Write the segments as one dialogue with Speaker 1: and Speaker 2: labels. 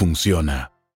Speaker 1: funciona.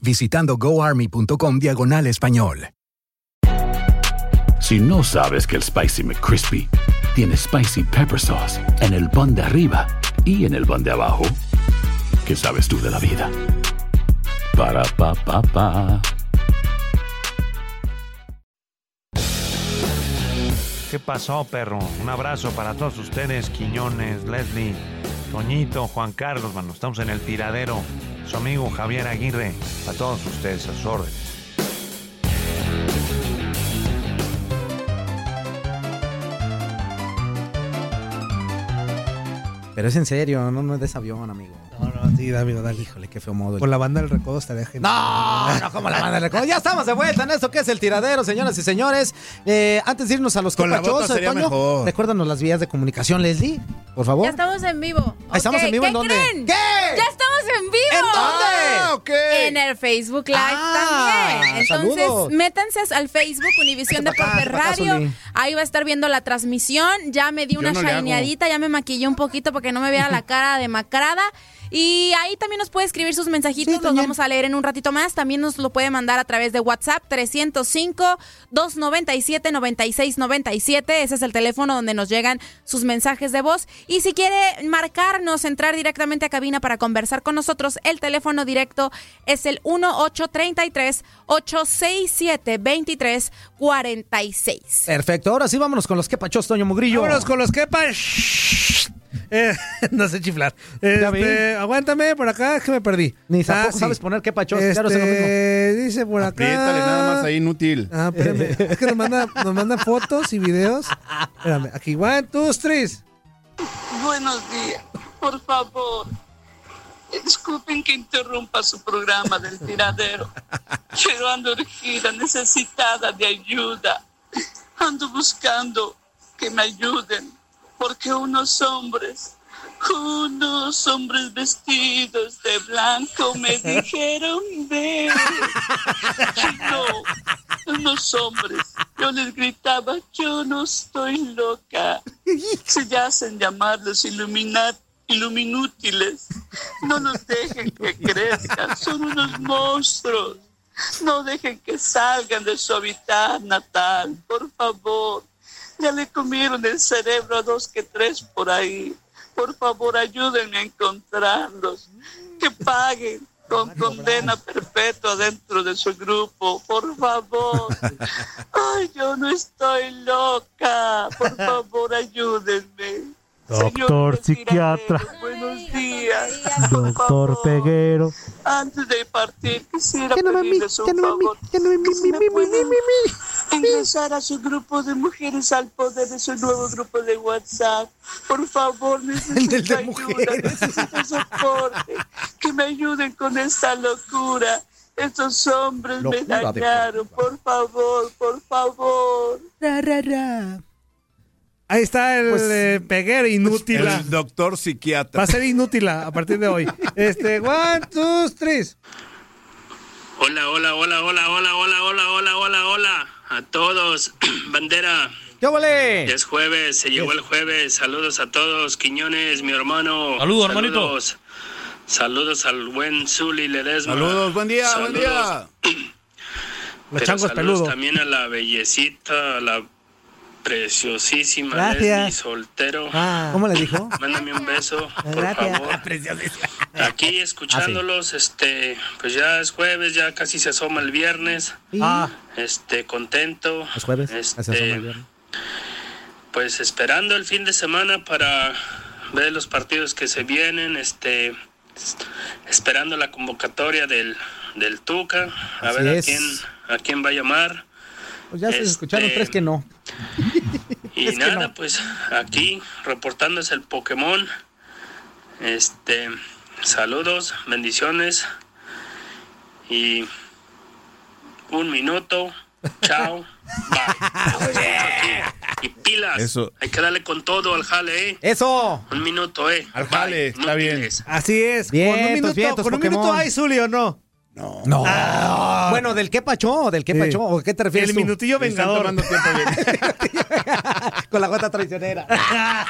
Speaker 2: visitando goarmy.com diagonal español.
Speaker 3: Si no sabes que el Spicy McCrispy tiene Spicy Pepper Sauce en el pan de arriba y en el pan de abajo, ¿qué sabes tú de la vida? Para, pa, pa, pa.
Speaker 4: ¿Qué pasó, perro? Un abrazo para todos ustedes, Quiñones, Leslie, Toñito, Juan Carlos, mano. Estamos en el tiradero. Su amigo Javier Aguirre. A todos ustedes, a sus órdenes.
Speaker 5: Pero es en serio, no, no es de ese avión, amigo.
Speaker 6: No, no, sí, amigo, dale.
Speaker 5: Híjole, qué feo modo.
Speaker 6: Con la banda del recodo estaría genial.
Speaker 5: No, no como la banda del recodo. Ya estamos de vuelta en esto que es el tiradero, señoras y señores. Eh, antes de irnos a los
Speaker 6: Con la
Speaker 5: capachos,
Speaker 6: bota sería
Speaker 5: Toño,
Speaker 6: mejor.
Speaker 5: recuérdanos las vías de comunicación, Leslie, por favor.
Speaker 7: Ya estamos en vivo.
Speaker 5: ¿estamos en vivo
Speaker 7: ¿qué
Speaker 5: en dónde?
Speaker 7: creen?
Speaker 5: ¿Qué?
Speaker 7: Vivo.
Speaker 5: ¿En dónde?
Speaker 6: Ah.
Speaker 7: En el Facebook Live
Speaker 5: Ah,
Speaker 7: también. Entonces,
Speaker 5: saludos.
Speaker 7: métanse al Facebook Univisión Deporte Radio. Ahí va a estar viendo la transmisión. Ya me di una
Speaker 6: no
Speaker 7: shineadita, ya me maquillé un poquito porque no me viera la cara demacrada. Y ahí también nos puede escribir sus mensajitos,
Speaker 5: Sí,
Speaker 7: los vamos a leer en un ratito más. También nos lo puede mandar a través de WhatsApp 305-297-9697. Ese es el teléfono donde nos llegan sus mensajes de voz. Y si quiere marcarnos, entrar directamente a cabina para conversar con nosotros, el teléfono directo es el 1833-867-2346.
Speaker 5: Perfecto, ahora sí vámonos con los que pachos, Toño Mugrillo.
Speaker 6: Vámonos con los que pa- Eh, no sé chiflar. Este, aguántame por acá, es que me perdí.
Speaker 5: Ni
Speaker 6: Ah,
Speaker 5: tampoco
Speaker 6: sí.
Speaker 5: sabes poner qué pachos.
Speaker 6: Este, dice por acá.
Speaker 8: Apriétale nada más ahí, inútil.
Speaker 6: Ah, espérame. es que nos manda, nos manda fotos y videos. Espérame, aquí, one, two, three.
Speaker 9: Buenos días, por favor. Disculpen que interrumpa su programa del tiradero, pero ando urgida, necesitada de ayuda. Ando buscando que me ayuden, porque unos hombres, unos hombres vestidos de blanco me dijeron de... No, unos hombres. Yo les gritaba, yo no estoy loca. Se hacen llamar los iluminat iluminútiles. No los dejen que crezcan, son unos monstruos. No dejen que salgan de su hábitat natal, por favor. Ya le comieron el cerebro a dos que tres por ahí. Por favor, ayúdenme a encontrarlos. Que paguen con condena perpetua dentro de su grupo, por favor. Ay, yo no estoy loca. Por favor, ayúdenme.
Speaker 4: Doctor
Speaker 9: Señor
Speaker 4: psiquiatra.
Speaker 9: Buenos días.
Speaker 4: Doctor. Peguero.
Speaker 9: Antes de partir, quisiera
Speaker 5: Ya no
Speaker 9: pedirles un favor. ingresar a su grupo de mujeres al poder de su nuevo grupo de WhatsApp. Por favor, necesito ayuda,
Speaker 5: mujeres.
Speaker 9: necesito soporte. Que me ayuden con esta locura. Estos hombres me dañaron. Por favor, por favor.
Speaker 5: Ra, ra, ra.
Speaker 6: Ahí está el
Speaker 5: Pues-
Speaker 6: eh, peguero inútil.
Speaker 8: El doctor
Speaker 6: Va
Speaker 8: psiquiatra.
Speaker 6: a ser inútil a partir de hoy. Este, one, two, three.
Speaker 10: Hola, hola, hola, hola, hola, hola, hola, hola, hola, hola. A todos. Bandera.
Speaker 5: ¿Qué vale?
Speaker 10: Es jueves, se llegó el jueves. Saludos a todos. Quiñones, mi hermano.
Speaker 11: Saludos, hermanito.
Speaker 10: Saludos. Al buen Zuli Ledesma.
Speaker 8: Saludos, buen día, buen día.
Speaker 10: Saludos.
Speaker 6: Los changos
Speaker 10: saludos
Speaker 6: peludos.
Speaker 10: también a la bellecita, a la preciosísima
Speaker 5: Gracias.
Speaker 10: Leslie Soltero.
Speaker 5: Ah, ¿Cómo le dijo?
Speaker 10: Mándame un beso, por
Speaker 5: Gracias.
Speaker 10: favor. Aquí escuchándolos, este, pues ya es jueves, ya casi se asoma el viernes.
Speaker 5: Ah.
Speaker 10: Este, contento.
Speaker 5: Es jueves.
Speaker 10: Este,
Speaker 5: Así asoma el viernes.
Speaker 10: pues esperando el fin de semana para ver los partidos que se vienen, este, esperando la convocatoria del, del Tuca, a
Speaker 5: Así
Speaker 10: ver a
Speaker 5: es.
Speaker 10: quién, a quién va a llamar.
Speaker 5: Pues ya se
Speaker 10: Este-
Speaker 5: escucharon tres que no.
Speaker 10: Y
Speaker 5: Es que
Speaker 10: nada,
Speaker 5: no.
Speaker 10: pues aquí reportándose el Pokémon. Este, saludos, bendiciones. Y un minuto. Chao. Bye. Y pilas.
Speaker 8: Eso.
Speaker 10: Hay que darle con todo al jale, ¿eh?
Speaker 5: ¡Eso!
Speaker 10: Un minuto, ¿eh?
Speaker 8: Al
Speaker 10: Bye.
Speaker 8: jale, está bien.
Speaker 6: Así es. con un minuto,
Speaker 5: vientos,
Speaker 6: con un minuto hay, Zuli, ¿o no?
Speaker 5: No.
Speaker 6: Ah.
Speaker 5: Bueno, ¿del qué pachó? ¿Del qué
Speaker 6: Sí.
Speaker 5: pachó? ¿O qué te refieres
Speaker 6: El
Speaker 5: tú?
Speaker 6: minutillo vengador.
Speaker 8: tomando tiempo bien.
Speaker 5: Con la gota traicionera.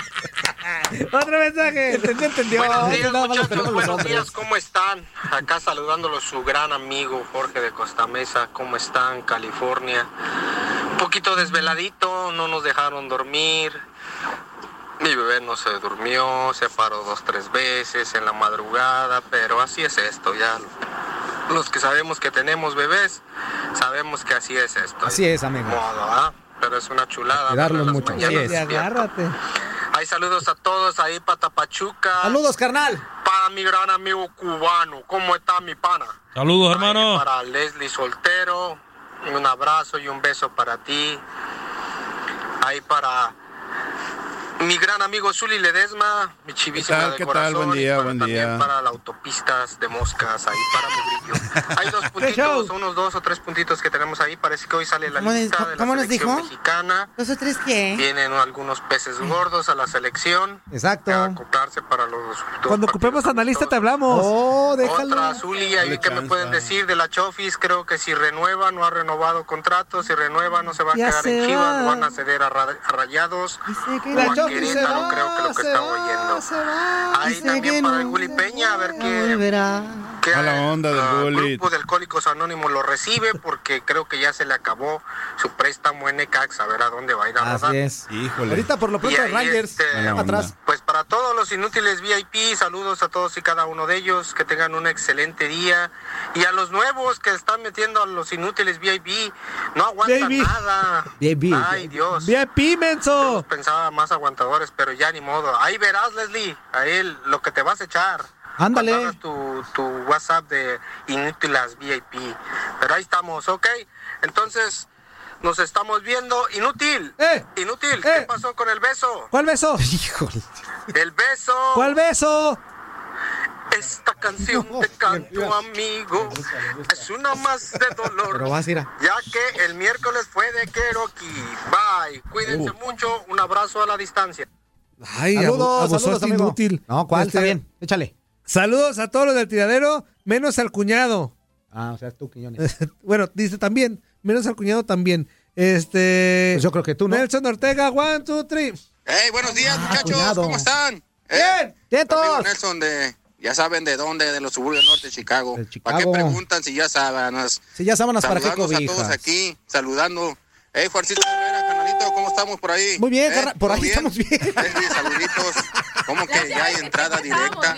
Speaker 6: Otro mensaje.
Speaker 5: ¿Entendió? ¿Entendió?
Speaker 12: Buenos días, muchachos. Buenos días, ¿cómo están? Acá saludándolo su gran amigo Jorge de Costa Mesa. ¿Cómo están? California. Un poquito desveladito, no nos dejaron dormir. Mi bebé no se durmió, se paró dos, tres veces en la madrugada, pero así es esto, ya. Los que sabemos que tenemos bebés, sabemos que así es esto.
Speaker 5: Así es, amigo.
Speaker 12: Modo, ¿ah? Pero es una chulada. En las
Speaker 5: mucho,
Speaker 12: mañanas
Speaker 6: agárrate.
Speaker 12: Hay saludos a todos ahí para Tapachuca.
Speaker 5: Saludos, carnal.
Speaker 12: Para mi gran amigo cubano. ¿Cómo está mi pana?
Speaker 11: Saludos,
Speaker 12: Ahí
Speaker 11: hermano.
Speaker 12: Para Leslie Soltero. Un abrazo y un beso para ti. Ahí para mi gran amigo Zuli Ledesma, mi chivísima
Speaker 8: ¿Qué tal?
Speaker 12: de
Speaker 8: ¿Qué tal?
Speaker 12: corazón.
Speaker 8: Buen
Speaker 12: y
Speaker 8: día,
Speaker 12: para-
Speaker 8: buen
Speaker 12: también
Speaker 8: día.
Speaker 12: para las autopistas de moscas, ahí para mi brillo. Hay dos puntitos, unos dos o tres puntitos que tenemos ahí. Parece que hoy sale la
Speaker 5: ¿Cómo les-
Speaker 12: lista de la
Speaker 5: cómo nos
Speaker 12: selección
Speaker 5: dijo?
Speaker 12: mexicana.
Speaker 5: ¿Dos o tres qué?
Speaker 12: Vienen algunos peces gordos a la selección.
Speaker 5: Exacto.
Speaker 12: A acoplarse para los
Speaker 6: Cuando ocupemos analista te hablamos.
Speaker 5: Oh, déjalo.
Speaker 12: otra Zuli, ahí que me pueden decir de la Chofis, creo que si renueva, no ha renovado contrato, si renueva no se va a
Speaker 6: Ya
Speaker 12: quedar en Chivas,
Speaker 6: va.
Speaker 12: no van a ceder a, Ra- a Rayados
Speaker 5: Dice que
Speaker 6: La
Speaker 12: a Querétaro,
Speaker 6: va,
Speaker 12: creo que lo que
Speaker 6: va,
Speaker 12: oyendo. Ahí también para el Juli Peña, a ver qué,
Speaker 5: volverá.
Speaker 12: qué
Speaker 8: Mala onda del
Speaker 12: ah,
Speaker 8: Bully.
Speaker 12: grupo de Alcohólicos Anónimos lo recibe, porque creo que ya se le acabó su préstamo en Necaxa, a ver a dónde va a ir a.
Speaker 5: Así es.
Speaker 8: Híjole.
Speaker 5: Ahorita por lo pronto Rangers
Speaker 12: este,
Speaker 5: atrás.
Speaker 12: Pues para todos los inútiles VIP, saludos a todos y cada uno de ellos, que tengan un excelente día. Y a los nuevos que están metiendo a los inútiles VIP, no aguantan
Speaker 6: VIP.
Speaker 12: nada.
Speaker 5: VIP.
Speaker 12: Ay, Dios.
Speaker 6: VIP,
Speaker 12: Yo
Speaker 6: menso.
Speaker 12: los pensaba más pero ya ni modo. Ahí verás, Leslie, ahí lo que te vas a echar.
Speaker 5: Ándale.
Speaker 12: Tu, tu WhatsApp de inútiles VIP. Pero ahí estamos, ¿ok? Entonces, nos estamos viendo. Inútil.
Speaker 6: Eh.
Speaker 12: Inútil.
Speaker 6: Eh.
Speaker 12: ¿Qué pasó con el beso?
Speaker 6: ¿Cuál beso?
Speaker 5: Híjole.
Speaker 12: El beso.
Speaker 6: ¿Cuál beso?
Speaker 12: Esta canción te canto, amigo. Es una más de dolor.
Speaker 5: Pero vas a ir a...
Speaker 12: Ya que el miércoles fue de Cherokee. Bye. Cuídense mucho. Un abrazo a la distancia.
Speaker 6: Ay,
Speaker 5: Saludos,
Speaker 6: abu-
Speaker 5: saludos, amigo.
Speaker 6: inútil.
Speaker 5: No, ¿cuál?
Speaker 6: Este,
Speaker 5: Está bien. Échale.
Speaker 6: Saludos a todos los del tiradero, menos al cuñado.
Speaker 5: Ah, o sea, tú, Quiñones.
Speaker 6: bueno, dice también, menos al cuñado también. Este.
Speaker 5: Pues yo creo que tú, ¿no?
Speaker 6: Nelson Ortega, one, two, three.
Speaker 13: Hey, buenos días, muchachos.
Speaker 5: cuñado.
Speaker 13: ¿Cómo están?
Speaker 6: Bien.
Speaker 5: ¿Qué
Speaker 13: Amigo
Speaker 5: todos?
Speaker 13: Nelson de, ya saben de dónde, de los suburbios norte de Chicago. ¿Para qué preguntan si ya saben?
Speaker 5: Si ya sábanas para qué
Speaker 13: Saludando a todos
Speaker 5: cobijas.
Speaker 13: aquí, saludando. Hey, Juancito Rivera, canalito, ¿cómo estamos por ahí?
Speaker 5: Muy bien,
Speaker 13: ¿Eh?
Speaker 5: por
Speaker 13: ¿Todo
Speaker 5: ahí
Speaker 13: bien?
Speaker 5: estamos bien.
Speaker 13: Leslie, saluditos. ¿Cómo que ya hay entrada directa?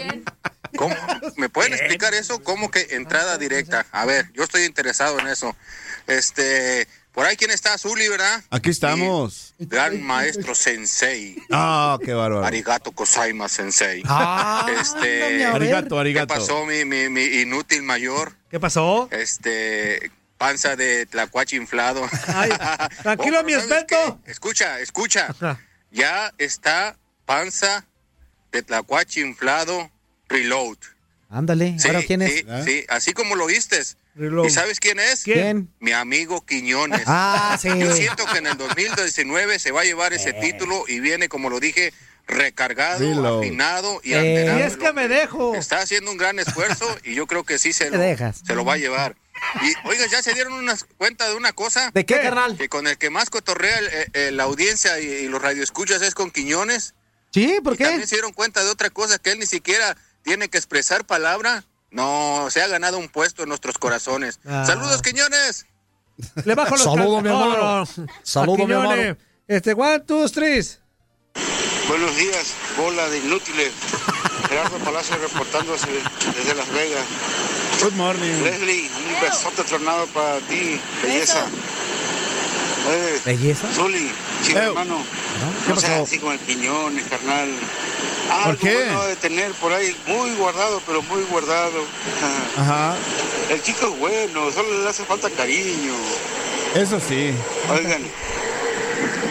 Speaker 13: ¿Cómo? ¿Me pueden explicar eso? ¿Cómo que entrada directa? A ver, yo estoy interesado en eso. Este, por ahí quién está, Zuli, ¿verdad?
Speaker 8: Aquí estamos.
Speaker 13: Gran maestro sensei.
Speaker 8: Ah, qué bárbaro.
Speaker 13: Arigato Kosaima sensei.
Speaker 5: Ah,
Speaker 13: este.
Speaker 8: Arigato, arigato.
Speaker 13: ¿Qué pasó, mi, mi, mi inútil mayor?
Speaker 6: ¿Qué pasó?
Speaker 13: Este, panza de tlacuache inflado.
Speaker 6: Ay, tranquilo,
Speaker 13: Oh,
Speaker 6: mi
Speaker 13: ¿sabes
Speaker 6: esbelto.
Speaker 13: qué? Escucha, escucha.
Speaker 6: Ajá.
Speaker 13: Ya está panza de tlacuache inflado reload.
Speaker 5: Ándale.
Speaker 13: Sí,
Speaker 5: ¿Ahora quién es?
Speaker 13: sí, sí, así como lo viste.
Speaker 6: Reload.
Speaker 13: ¿Y sabes quién es?
Speaker 5: ¿Quién?
Speaker 13: Mi amigo Quiñones.
Speaker 5: Ah, sí.
Speaker 13: Yo siento que en el 2019 se va a llevar ese título y viene, como lo dije, recargado,
Speaker 8: Reload.
Speaker 13: afinado y
Speaker 5: Eh.
Speaker 13: alterado.
Speaker 6: Y es que me dejo.
Speaker 13: Está haciendo un gran esfuerzo y yo creo que sí se lo,
Speaker 5: dejas.
Speaker 13: se lo va a llevar. Y, oiga, ¿ya se dieron cuenta de una cosa?
Speaker 5: ¿De qué, carnal?
Speaker 13: Que con el que más cotorrea el- el- la audiencia y, y los radioescuchas es con Quiñones.
Speaker 5: Sí, ¿por
Speaker 13: Y también se dieron cuenta de otra cosa, que él ni siquiera tiene que expresar palabra. No, se ha ganado un puesto en nuestros corazones.
Speaker 6: Ah.
Speaker 13: Saludos, Quiñones.
Speaker 6: Le bajo los
Speaker 13: Saludo,
Speaker 6: cal-
Speaker 13: mi hermano.
Speaker 6: No, no.
Speaker 13: Saludo,
Speaker 6: A
Speaker 13: mi hermano.
Speaker 6: Este, one, two, three.
Speaker 11: Buenos días, bola de inútiles. Gerardo Palacio reportándose desde Las Vegas.
Speaker 8: Good morning.
Speaker 11: Leslie, un besote tronado para ti, belleza. Eh,
Speaker 5: ¿Belleza?
Speaker 11: Zuli,
Speaker 8: Ew.
Speaker 11: hermano.
Speaker 8: ¿Qué
Speaker 11: No seas así con el piñón, carnal. Ah,
Speaker 8: ¿Por
Speaker 11: algo
Speaker 8: qué?
Speaker 11: bueno de tener por ahí, muy guardado, pero muy guardado.
Speaker 8: Ajá.
Speaker 11: El chico es bueno, solo le hace falta cariño.
Speaker 8: Eso sí.
Speaker 11: Oigan,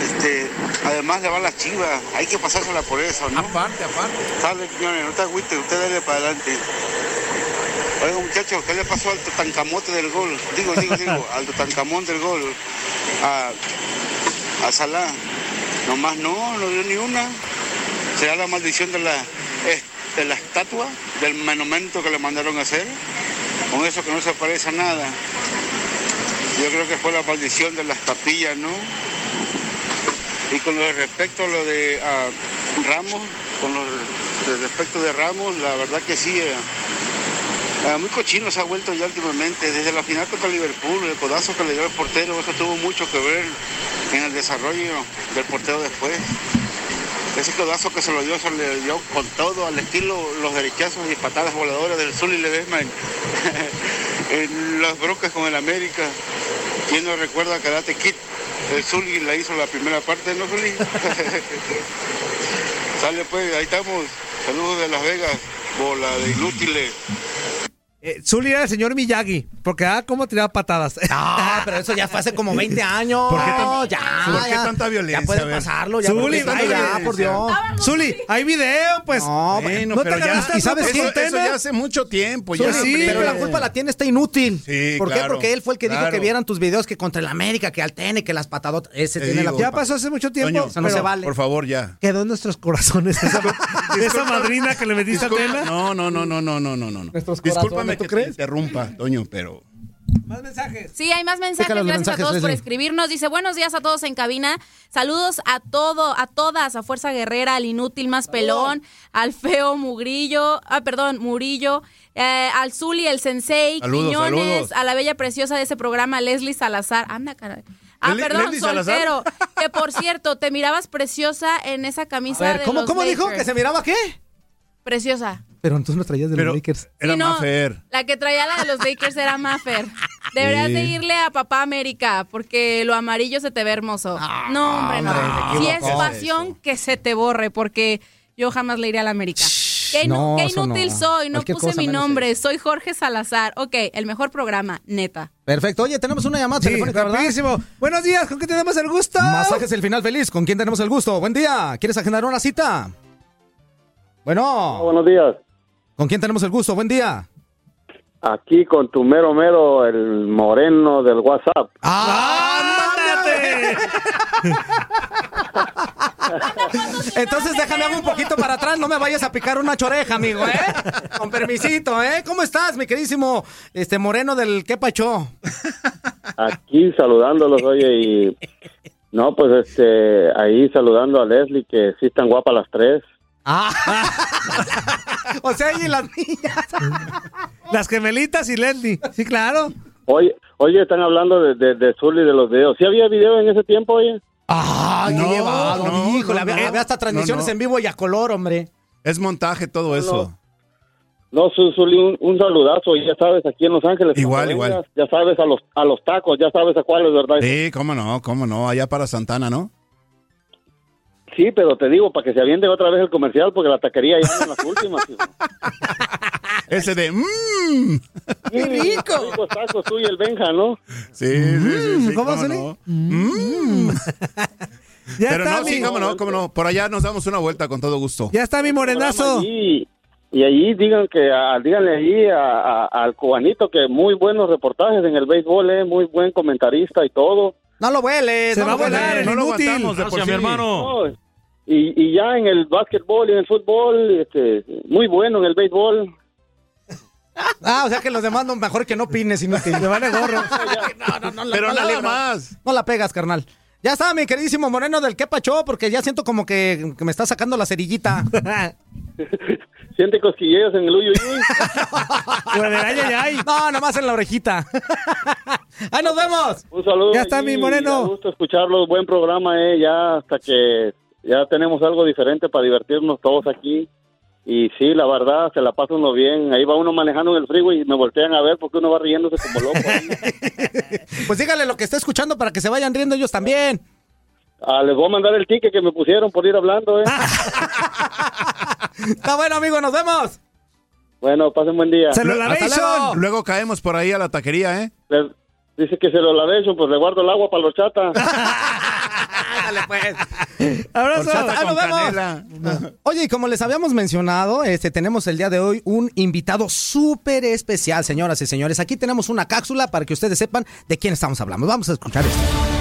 Speaker 11: este, además le va la chiva, hay que pasársela por eso, ¿no?
Speaker 8: Aparte, aparte.
Speaker 11: Sale, señores, no te agüites, usted dale para adelante. Oiga, muchachos, ¿qué le pasó al Tutankamote del gol? Digo, digo, digo, al Tutankamón del gol. A, a Salah. Nomás no, no dio ni una. ¿Será la maldición de la, eh, de la estatua, del monumento que le mandaron a hacer? Con eso que no se parece a nada. Yo creo que fue la maldición de las tapillas, ¿no? Y con lo de respecto a lo de Ramos, con lo de respecto de Ramos, la verdad que sí, eh, eh, muy cochino se ha vuelto ya últimamente. Desde la final contra Liverpool, el codazo que le dio el portero, eso tuvo mucho que ver en el desarrollo del portero después. Ese codazo que se lo dio, se le dio con todo, al estilo los derechazos y patadas voladoras del Zully Ledesma en, en las broncas con el América. ¿Quién no recuerda a Karate Kid? El Zully la hizo la primera parte, ¿no, Zully? Sale pues, ahí estamos. Saludos de Las Vegas, bola de inútiles.
Speaker 6: Eh, Zully era el señor Miyagi, porque ah, cómo tiraba patadas.
Speaker 5: Ah, pero eso ya fue hace como 20 años.
Speaker 6: ¿Por qué tan-
Speaker 5: No, ya,
Speaker 6: ¿por qué
Speaker 5: ya.
Speaker 6: tanta violencia?
Speaker 5: Ya puede pasarlo, ya.
Speaker 6: Zuli,
Speaker 5: ¿por qué tanta
Speaker 6: vaya,
Speaker 5: violencia? por Dios.
Speaker 6: Zuli, hay video, pues.
Speaker 5: No,
Speaker 8: Bueno,
Speaker 6: ¿No te
Speaker 8: pero ya,
Speaker 6: agarraste
Speaker 5: ¿Y sabes
Speaker 8: eso, eso ya hace mucho tiempo. Ya,
Speaker 5: sí, pero la culpa la tiene este inútil.
Speaker 8: Sí,
Speaker 5: ¿Por qué? Porque él fue el que dijo que vieran tus videos que contra el América, que al Tene, que las patadotas. Ese
Speaker 8: Te
Speaker 5: tiene la culpa.
Speaker 6: Ya pasó hace mucho tiempo.
Speaker 5: Eso no
Speaker 6: pero
Speaker 5: se vale.
Speaker 8: Por favor, ya.
Speaker 6: Quedó en nuestros corazones esa, esa madrina que le metiste a Tena.
Speaker 8: No, no, no, no, no, no, no, no.
Speaker 5: Nuestros
Speaker 8: Discúlpame
Speaker 5: ¿tú
Speaker 8: que
Speaker 5: crees?
Speaker 8: te interrumpa, Toño, pero
Speaker 6: Más mensajes.
Speaker 7: Sí, hay más mensajes. Gracias
Speaker 5: mensajes,
Speaker 7: a todos por escribirnos. Dice, buenos días a todos en cabina. Saludos a todo, a todas, a Fuerza Guerrera, al inútil más pelón, al feo Mugrillo, ah, perdón, Murillo, eh, al Zuli, el Sensei,
Speaker 8: Saludos,
Speaker 7: Quiñones,
Speaker 8: saludos.
Speaker 7: a la bella preciosa de ese programa, Leslie Salazar. Anda, caray. Ah, perdón,
Speaker 8: Leslie Salazar.
Speaker 7: soltero. Que por cierto, te mirabas preciosa en esa
Speaker 5: A
Speaker 7: camisa
Speaker 5: ver,
Speaker 7: de
Speaker 5: ¿cómo,
Speaker 7: los
Speaker 5: cómo dijo? ¿Que se miraba qué?
Speaker 7: Preciosa.
Speaker 5: Pero entonces no traías de
Speaker 8: Pero-
Speaker 5: los Lakers.
Speaker 8: era
Speaker 7: Sí, no,
Speaker 8: Mafer.
Speaker 7: La que traía la de los Lakers era Maffer. Deberías
Speaker 8: Sí.
Speaker 7: de irle a Papá América porque lo amarillo se te ve hermoso. no, hombre, no.
Speaker 5: Ah, hombre, te
Speaker 7: Si es pasión, que se te borre porque yo jamás le iré a la América. Qué,
Speaker 5: no,
Speaker 7: qué inútil
Speaker 5: no.
Speaker 7: soy, no
Speaker 5: Cualquier
Speaker 7: puse mi nombre, soy Jorge Salazar. Ok, el mejor programa, neta.
Speaker 5: Perfecto. Oye, tenemos una llamada
Speaker 6: Sí,
Speaker 5: telefónica, ¿verdad?
Speaker 6: rapidísimo. Buenos días, ¿con qué tenemos el gusto?
Speaker 5: Masajes el final feliz. ¿Con quién tenemos el gusto? Buen día. ¿Quieres agendar una cita? Bueno.
Speaker 14: Buenos días.
Speaker 5: ¿Con quién tenemos el gusto? Buen día.
Speaker 14: Aquí con tu mero mero, el moreno del WhatsApp.
Speaker 5: Entonces déjame hago un poquito para atrás, no me vayas a picar una choreja, amigo, ¿eh? Con permisito, ¿eh? ¿Cómo estás, mi queridísimo este moreno del qué pacho?
Speaker 14: Aquí saludándolos, oye, y... No, pues este, ahí saludando a Leslie, que sí están guapas las tres.
Speaker 5: Ah. o sea, y las niñas.
Speaker 6: Las gemelitas y Leslie. Sí, claro.
Speaker 14: Oye, oye, están hablando de, de, de Zully de los videos. ¿Sí había video en ese tiempo, oye?
Speaker 5: Ah, qué
Speaker 8: No,
Speaker 5: llevado,
Speaker 8: no,
Speaker 5: híjole,
Speaker 8: no,
Speaker 5: había, había hasta transmisiones
Speaker 8: No, no.
Speaker 5: en vivo y a color, hombre.
Speaker 8: Es montaje todo eso.
Speaker 14: No, Zu- Zully, un, un saludazo, y ya sabes, aquí en Los Ángeles.
Speaker 8: Igual, igual.
Speaker 14: vengas, Ya sabes, a los, a los tacos, ya sabes a cuáles, ¿verdad?
Speaker 8: Sí, cómo no, cómo no, allá para Santana, ¿no?
Speaker 14: Sí, pero te digo, para que se aviente otra vez el comercial, porque la taquería ya en las últimas. hijo.
Speaker 8: Ese de mmm.
Speaker 14: ¡Qué rico! Tacos tú y el Benja, ¿no?
Speaker 8: Sí, sí, sí, sí,
Speaker 6: ¿cómo,
Speaker 8: cómo
Speaker 6: Zuli?
Speaker 8: no. Mm.
Speaker 6: Ya
Speaker 8: Pero
Speaker 6: está,
Speaker 8: no,
Speaker 6: mi,
Speaker 8: sí, cómo no, cómo no. Por allá nos damos una vuelta con todo gusto.
Speaker 6: ya está mi morenazo.
Speaker 14: Y, y allí digan que, ah, díganle allí a- a- al cubanito que muy buenos reportajes en el béisbol, eh, muy buen comentarista y todo.
Speaker 5: No lo hueles,
Speaker 6: Se
Speaker 5: no
Speaker 6: va
Speaker 5: lo
Speaker 6: a volar
Speaker 8: no lo aguantamos de por sí.
Speaker 4: mi hermano.
Speaker 14: No, y, y ya en el básquetbol y en el fútbol, este, muy bueno en el béisbol.
Speaker 5: Ah, o sea que los demás no, mejor que no opines, inútil. Me vale gorro. No, no, no, la-
Speaker 8: Pero
Speaker 5: no la
Speaker 8: nada
Speaker 5: libras.
Speaker 8: más.
Speaker 5: No la pegas, carnal. Ya está, mi queridísimo Moreno del que pachó, porque ya siento como que, que me está sacando la cerillita.
Speaker 14: Siente cosquilleos en el uyo
Speaker 5: No, nomás en la orejita. ¡Ahí nos vemos!
Speaker 14: Un saludo.
Speaker 5: Ya está, mi moreno.
Speaker 14: Me gusta escucharlos. Buen programa, eh. Ya hasta que ya tenemos algo diferente para divertirnos todos aquí. Y sí, la verdad, se la pasa uno bien. Ahí va uno manejando en el freeway y me voltean a ver porque uno va riéndose como loco.
Speaker 5: Pues dígale lo que está escuchando para que se vayan riendo ellos también.
Speaker 14: Ah, les voy a mandar el ticket que me pusieron por ir hablando, eh.
Speaker 5: Está bueno, amigo, nos vemos.
Speaker 14: Bueno, pasen buen día.
Speaker 8: Hasta luego. Luego caemos por ahí a la taquería, ¿eh?
Speaker 14: Les- dice que se lo lavé, pues le guardo el agua para los chatas.
Speaker 5: Dale, pues.
Speaker 6: Abrazo.
Speaker 5: Ahí nos vemos. Oye, y como les habíamos mencionado, este, tenemos el día de hoy un invitado súper especial, señoras y señores. Aquí tenemos una cápsula para que ustedes sepan de quién estamos hablando. Vamos a escuchar esto.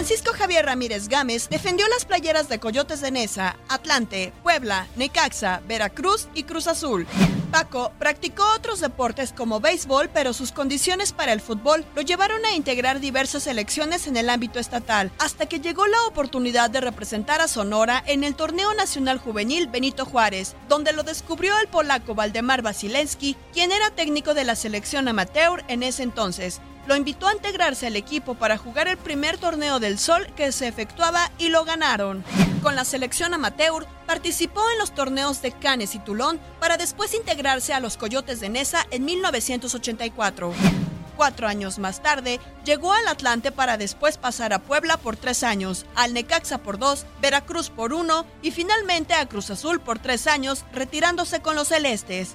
Speaker 15: Francisco Javier Ramírez Gámez defendió las playeras de Coyotes de Nesa, Atlante, Puebla, Necaxa, Veracruz y Cruz Azul. Paco practicó otros deportes como béisbol, pero sus condiciones para el fútbol lo llevaron a integrar diversas selecciones en el ámbito estatal, hasta que llegó la oportunidad de representar a Sonora en el Torneo Nacional Juvenil Benito Juárez, donde lo descubrió el polaco Valdemar Vasilensky, quien era técnico de la selección amateur en ese entonces. Lo invitó a integrarse al equipo para jugar el primer torneo del Sol que se efectuaba y lo ganaron. Con la selección amateur participó en los torneos de Cannes y Toulon para después integrarse a los Coyotes de Nesa en 1984. Cuatro años más tarde, llegó al Atlante para después pasar a Puebla por tres años, al Necaxa por dos, Veracruz por uno y finalmente a Cruz Azul por tres años, retirándose con los celestes.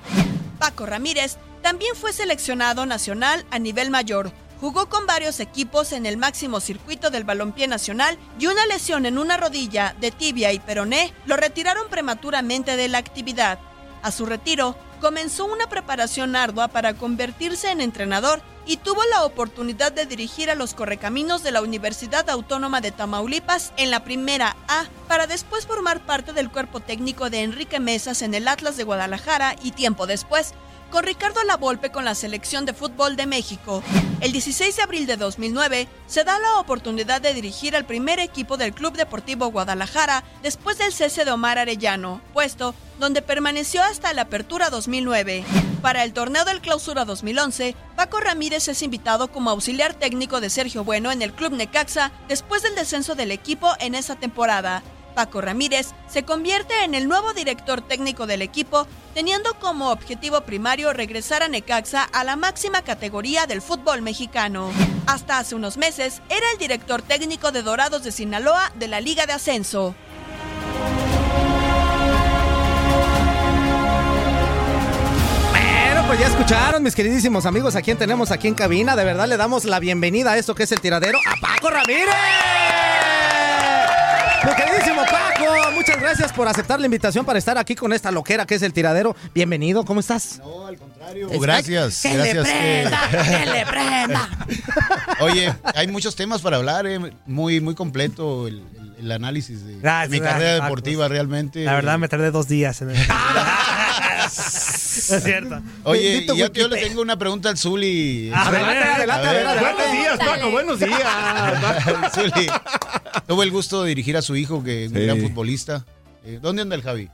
Speaker 15: Paco Ramírez también fue seleccionado nacional a nivel mayor. Jugó con varios equipos en el máximo circuito del balompié nacional y una lesión en una rodilla de tibia y peroné lo retiraron prematuramente de la actividad. A su retiro, comenzó una preparación ardua para convertirse en entrenador y tuvo la oportunidad de dirigir a los correcaminos de la Universidad Autónoma de Tamaulipas en la primera A, para después formar parte del cuerpo técnico de Enrique Mesas en el Atlas de Guadalajara y tiempo después con Ricardo Lavolpe con la selección de fútbol de México. El 16 de abril de 2009 se da la oportunidad de dirigir al primer equipo del Club Deportivo Guadalajara después del cese de Omar Arellano, puesto donde permaneció hasta la apertura 2009. Para el torneo del clausura 2011, Paco Ramírez es invitado como auxiliar técnico de Sergio Bueno en el Club Necaxa después del descenso del equipo en esa temporada. Paco Ramírez se convierte en el nuevo director técnico del equipo, teniendo como objetivo primario regresar a Necaxa a la máxima categoría del fútbol mexicano. Hasta hace unos meses era el director técnico de Dorados de Sinaloa de la Liga de Ascenso.
Speaker 5: Bueno, pues ya escucharon, mis queridísimos amigos, a quien tenemos aquí en cabina. De verdad le damos la bienvenida a esto que es el tiradero a Paco Ramírez. Queridísimo Paco, muchas gracias por aceptar la invitación para estar aquí con esta loquera que es el tiradero. Bienvenido, ¿cómo estás?
Speaker 16: No, al contrario. Gracias,
Speaker 5: Que
Speaker 16: gracias.
Speaker 5: le prenda,
Speaker 16: eh.
Speaker 5: que le prenda.
Speaker 16: Oye, hay muchos temas para hablar, eh, muy, muy completo el, el- análisis de
Speaker 6: Gracias,
Speaker 16: mi carrera deportiva realmente.
Speaker 6: La verdad me tardé dos días en el... es cierto.
Speaker 16: Oye, yo, yo le tengo una pregunta al Zuli.
Speaker 6: Adelante, adelante,
Speaker 16: A ver.
Speaker 6: adelante,
Speaker 8: Buenos días, Paco, buenos días.
Speaker 16: Zuli, tuve el gusto de dirigir a su hijo, que es un gran futbolista. Eh, ¿Dónde anda el Javi?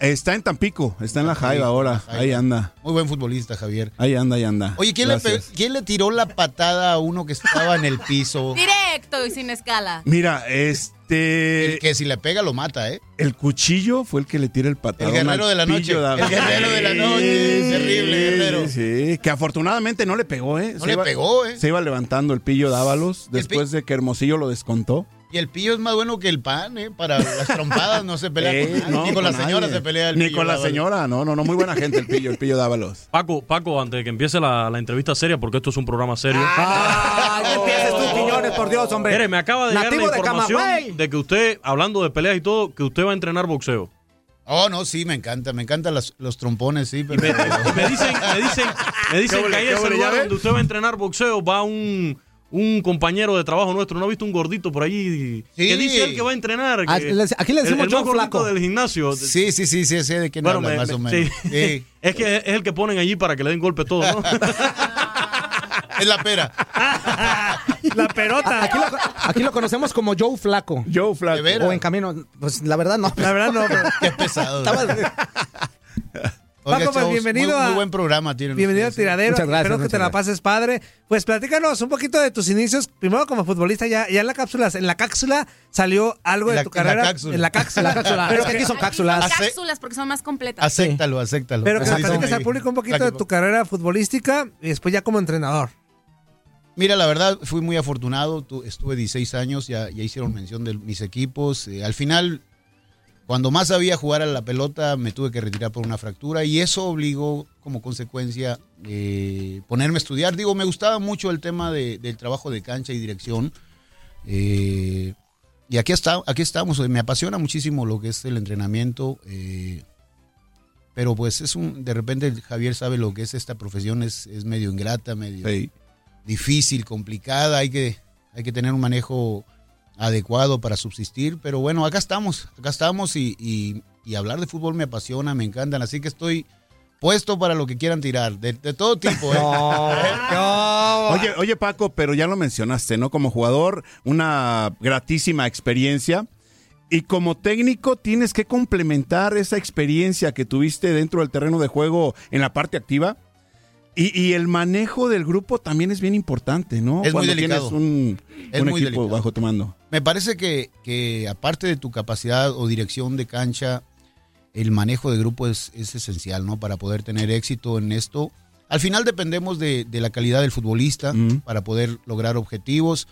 Speaker 8: Está en Tampico, está en la Jaiba ahora. Ahí anda.
Speaker 16: Muy buen futbolista, Javier.
Speaker 8: Ahí anda, ahí anda.
Speaker 16: Oye, ¿quién le,
Speaker 8: Gracias.
Speaker 16: pe- ¿quién le tiró la patada a uno que estaba en el piso?
Speaker 7: Directo y sin escala.
Speaker 8: Mira, este.
Speaker 16: que si le pega lo mata, ¿eh?
Speaker 8: El cuchillo fue el que le tira el patadón.
Speaker 16: El guerrero
Speaker 8: al
Speaker 16: de la noche.
Speaker 8: pillo
Speaker 16: El guerrero de la noche. Terrible, guerrero.
Speaker 8: Sí, que afortunadamente no le pegó, ¿eh?
Speaker 16: No le pegó, ¿eh?
Speaker 8: Se iba levantando el pillo Dávalos
Speaker 16: el pi-
Speaker 8: después de que Hermosillo lo descontó.
Speaker 16: Y el pillo es más bueno que el pan, ¿eh? Para las trompadas no se pelea
Speaker 8: Eh,
Speaker 16: con
Speaker 8: no,
Speaker 16: Ni con la señora
Speaker 8: nadie.
Speaker 16: se pelea el
Speaker 8: Ni
Speaker 16: pillo.
Speaker 8: con la
Speaker 16: Dávalos.
Speaker 8: señora, no, no, no, muy buena gente el pillo, el pillo Dávalos.
Speaker 17: Paco, Paco, antes de que empiece la, la entrevista seria, porque esto es un programa serio.
Speaker 5: Ah, no empieces tú, Quiñones, por Dios, hombre.
Speaker 17: Mire, me acaba de llegar la
Speaker 5: de
Speaker 17: información
Speaker 5: Camagüey.
Speaker 17: de, que usted, hablando de peleas y todo, que usted va a entrenar boxeo.
Speaker 16: Oh, no, sí, me encanta. Me encantan los, los trompones, sí. Pero...
Speaker 17: Me dicen, me dicen, me dicen
Speaker 16: ¿Qué
Speaker 17: que ahí
Speaker 16: ole,
Speaker 17: lugar donde usted va a entrenar boxeo va un, un compañero de trabajo nuestro, ¿no ha visto un gordito por allí? Que dice él que va a entrenar.
Speaker 5: Ah,
Speaker 17: que-
Speaker 5: aquí le decimos
Speaker 17: el, el más
Speaker 5: Flaco.
Speaker 17: del gimnasio.
Speaker 16: Sí, sí, sí, sí, sé de quién
Speaker 17: Bueno,
Speaker 16: hablas,
Speaker 17: me-
Speaker 16: más
Speaker 17: me-
Speaker 16: o menos.
Speaker 17: sí.
Speaker 16: Sí.
Speaker 17: Es que es el que ponen allí para que le den golpe todo, ¿no?
Speaker 16: es la pera.
Speaker 6: La perota.
Speaker 5: Aquí lo, aquí lo conocemos como Joe Flaco.
Speaker 8: Joe Flaco.
Speaker 5: O en camino. Pues la verdad no.
Speaker 6: La verdad no. pero-
Speaker 16: Qué pesado.
Speaker 5: Estaba-
Speaker 16: Oiga,
Speaker 6: Paco, pues,
Speaker 16: chavos,
Speaker 6: bienvenido
Speaker 16: muy,
Speaker 6: a-
Speaker 16: muy buen programa
Speaker 6: Bienvenido
Speaker 16: ustedes, ¿eh?
Speaker 6: tiradero.
Speaker 5: Muchas gracias,
Speaker 6: Espero que te la pases padre. Pues platícanos un poquito de tus inicios. Primero como futbolista, ya, ya en la cápsula, en la cápsula salió algo de
Speaker 16: la-
Speaker 6: tu
Speaker 16: en la
Speaker 6: carrera.
Speaker 16: cápsula.
Speaker 6: En la cápsula.
Speaker 5: La cápsula.
Speaker 6: Pero
Speaker 5: Es que aquí son
Speaker 7: Aquí son
Speaker 5: cápsulas.
Speaker 7: Cápsulas porque son más completas.
Speaker 16: Acéptalo, acéptalo.
Speaker 6: Pero que platiques al público un poquito de tu carrera futbolística y después ya como entrenador.
Speaker 16: Mira, la verdad, fui muy afortunado. Tu- estuve 16 años, ya, ya hicieron mención de mis equipos. Eh, al final, cuando más sabía jugar a la pelota, me tuve que retirar por una fractura y eso obligó como consecuencia eh, ponerme a estudiar. Digo, me gustaba mucho el tema de- del trabajo de cancha y dirección. Eh, y aquí, está, aquí estamos. Me apasiona muchísimo lo que es el entrenamiento. eh, pero pues es un, de repente Javier sabe lo que es esta profesión, es, es medio ingrata, medio
Speaker 8: Sí.
Speaker 16: difícil, complicada, hay que, hay que tener un manejo adecuado para subsistir, pero bueno, acá estamos, acá estamos y, y- y hablar de fútbol me apasiona, me encantan, así que estoy puesto para lo que quieran tirar, de, de todo tipo. ¿eh?
Speaker 8: Oye, oye Paco, pero ya lo mencionaste, ¿no? Como jugador, una gratísima experiencia. Y como técnico tienes que complementar esa experiencia que tuviste dentro del terreno de juego en la parte activa. Y, y el manejo del grupo también es bien importante, ¿no?
Speaker 16: Es muy delicado.
Speaker 8: tienes un,
Speaker 16: Es
Speaker 8: un
Speaker 16: muy
Speaker 8: equipo
Speaker 16: delicado.
Speaker 8: bajo tu mando.
Speaker 16: Me parece que, que aparte de tu capacidad o dirección de cancha, el manejo de grupo es, es esencial, ¿no? Para poder tener éxito en esto. Al final dependemos de, de la calidad del futbolista para poder lograr objetivos.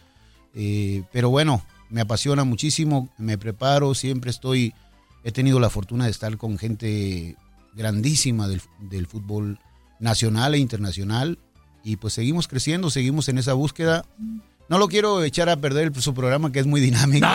Speaker 16: Eh, pero bueno, me apasiona muchísimo, me preparo, siempre estoy, he tenido la fortuna de estar con gente grandísima del, del fútbol nacional e internacional y pues seguimos creciendo, seguimos en esa búsqueda. No lo quiero echar a perder su programa que es muy dinámico.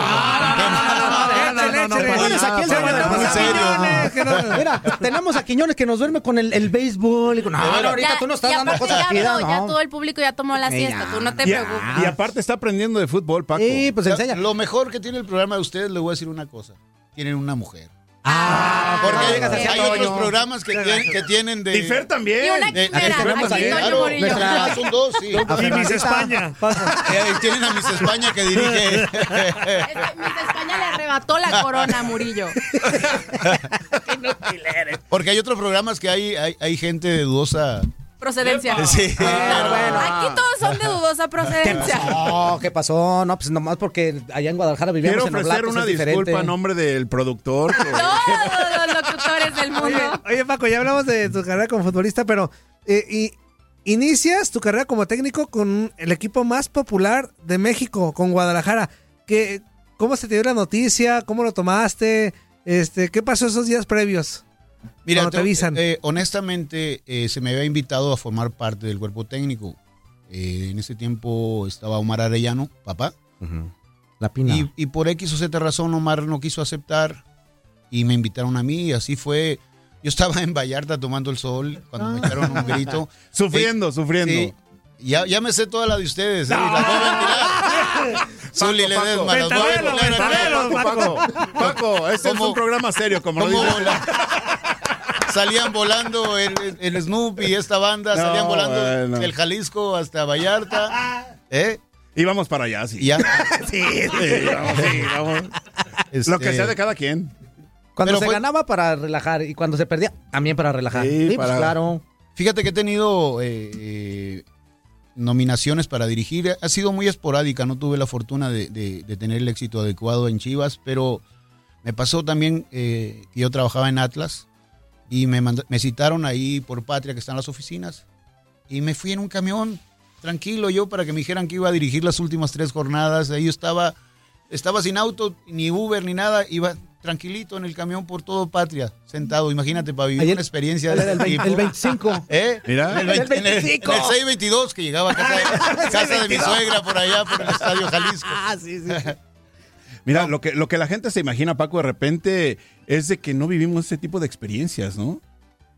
Speaker 5: Mira, tenemos a Quiñones que nos duerme con el, el béisbol. Y con, no, no, ahorita
Speaker 7: Ya-
Speaker 5: tú no estás dando cosas
Speaker 7: ya,
Speaker 5: aquí.
Speaker 7: no,
Speaker 5: ¿no?
Speaker 7: ya todo el público ya tomó la
Speaker 5: Eh,
Speaker 7: siesta,
Speaker 5: ya.
Speaker 7: tú no te
Speaker 8: Y,
Speaker 7: preocupes.
Speaker 8: y aparte está aprendiendo de fútbol, Paco.
Speaker 5: Sí, pues enseña.
Speaker 16: Lo mejor que tiene el programa de ustedes, les voy a decir una cosa. Tienen una mujer.
Speaker 5: Ah,
Speaker 16: Porque
Speaker 5: no
Speaker 16: hay, otros programas que, tienen, que tienen de...
Speaker 8: Y Fer también.
Speaker 7: Y una
Speaker 16: de-
Speaker 7: quimera,
Speaker 16: de-
Speaker 7: aquí
Speaker 16: de-
Speaker 7: Toño
Speaker 16: claro,
Speaker 7: Murillo.
Speaker 16: nuestra- ah, son dos, sí.
Speaker 5: A
Speaker 6: Y Miss. España.
Speaker 16: Eh, tienen a Miss España que dirige.
Speaker 7: Es que Miss España le arrebató la corona a Murillo.
Speaker 16: Porque hay otros programas que hay, hay, hay gente de dudosa...
Speaker 7: Procedencia.
Speaker 16: Sí.
Speaker 5: Ah, bueno.
Speaker 7: Aquí todos son de dudosa
Speaker 5: ¿Qué
Speaker 7: procedencia.
Speaker 5: pasó? ¿Qué pasó? No, pues nomás porque allá en Guadalajara vivíamos
Speaker 8: Quiero
Speaker 5: en
Speaker 8: ofrecer
Speaker 5: Oblatos,
Speaker 8: una
Speaker 5: es diferente.
Speaker 8: disculpa a nombre del productor. que-
Speaker 7: Todos los locutores del
Speaker 6: Oye,
Speaker 7: mundo.
Speaker 6: oye, Paco, ya hablamos de tu carrera como futbolista, pero eh, y, inicias tu carrera como técnico con el equipo más popular de México, con Guadalajara. ¿Qué, ¿Cómo se te dio la noticia? ¿Cómo lo tomaste? Este, ¿Qué pasó esos días previos?
Speaker 16: Mira,
Speaker 6: Cuando te
Speaker 16: te-
Speaker 6: avisan.
Speaker 16: eh, honestamente, eh, se me había invitado a formar parte del cuerpo técnico. Eh, en ese tiempo estaba Omar Arellano, papá.
Speaker 5: La pina.
Speaker 16: Y, y por X o Z razón Omar no quiso aceptar y me invitaron a mí y así fue. Yo estaba en Vallarta tomando el sol cuando me echaron un grito.
Speaker 8: Sufriendo, sufriendo.
Speaker 16: Sí. Ya, ya me sé toda la de ustedes. ¿eh? Y la puedo ventilar. Zuli Ledesma, las voy a
Speaker 6: Ventanelos,
Speaker 16: ventilar aquí.
Speaker 6: ventanelos,
Speaker 8: Paco, Paco, Paco, este es un programa serio, como lo
Speaker 16: ¿Cómo
Speaker 8: dice.
Speaker 16: vola- Salían volando el, el Snoopy y esta banda,
Speaker 8: No,
Speaker 16: salían volando
Speaker 8: bueno.
Speaker 16: del Jalisco hasta Vallarta. ¿Eh?
Speaker 8: Y vamos para allá, sí.
Speaker 16: Ya.
Speaker 8: Sí, sí, vamos, sí, vamos. Lo que
Speaker 16: Este,
Speaker 8: sea de cada quien.
Speaker 5: Cuando
Speaker 16: Pero
Speaker 5: se
Speaker 16: fue-
Speaker 5: ganaba para relajar y cuando se perdía también para relajar.
Speaker 8: Sí,
Speaker 5: Sí, pues claro.
Speaker 16: Fíjate que he tenido eh, eh, nominaciones para dirigir. Ha sido muy esporádica, no tuve la fortuna de, tener el éxito adecuado en Chivas, pero me pasó también eh, que yo trabajaba en Atlas y me, me citaron ahí por Patria, que están las oficinas, y me fui en un camión, tranquilo yo, para que me dijeran que iba a dirigir las últimas tres jornadas. Ahí estaba, estaba sin auto, ni Uber, ni nada, iba tranquilito en el camión por todo Patria, sentado. Imagínate, para vivir una experiencia de
Speaker 5: el
Speaker 16: este
Speaker 5: vein-
Speaker 16: tipo.
Speaker 5: el 25.
Speaker 16: ¿Eh?
Speaker 8: Mira.
Speaker 16: El, vein-
Speaker 5: El
Speaker 16: en el-
Speaker 5: 25.
Speaker 16: en el 622 que llegaba a casa de, casa de mi suegra por allá, por el Estadio Jalisco.
Speaker 5: Ah, sí, sí.
Speaker 8: Mira, lo, que, lo que la gente se imagina, Paco, de repente es de que no vivimos ese tipo de experiencias, ¿no?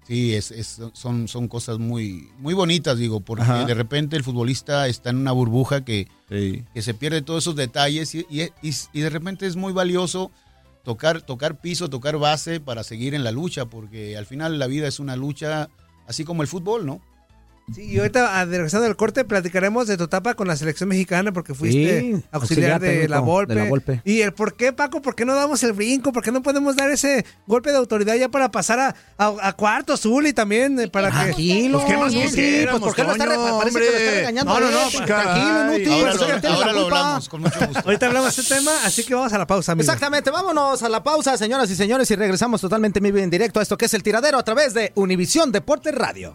Speaker 16: Sí, es, es- son, son cosas muy, muy bonitas, digo, porque
Speaker 8: Ajá.
Speaker 16: de repente el futbolista está en una burbuja que, que se pierde todos esos detalles y, y- y- y de repente es muy valioso tocar, tocar piso, tocar base para seguir en la lucha, porque al final la vida es una lucha, así como el fútbol, ¿no?
Speaker 6: Sí, y ahorita, a- regresando del corte, platicaremos de tu etapa con la selección mexicana porque fuiste
Speaker 5: Sí,
Speaker 6: auxiliar,
Speaker 5: auxiliar
Speaker 6: de, la Volpe.
Speaker 5: de la Volpe.
Speaker 6: Y el por qué, Paco, por qué no damos el brinco, por qué no podemos dar ese golpe de autoridad ya para pasar a, a, a cuarto azul y también eh, para que...
Speaker 5: Tranquilo,
Speaker 6: Pues, ¿qué más
Speaker 5: sí,
Speaker 6: quisiéramos,
Speaker 5: pues, ¿por qué lo está parece que lo está regañando
Speaker 6: No, no, no, pues,
Speaker 5: Tranquilo, inútil,
Speaker 16: ahora lo- ahora lo hablamos, con mucho gusto.
Speaker 6: Ahorita hablamos de este tema, así que vamos a la pausa, amigo.
Speaker 5: Exactamente, vámonos a la pausa, señoras y señores, y regresamos totalmente en vivo en directo a esto que es el tiradero a través de Univisión Deportes Radio.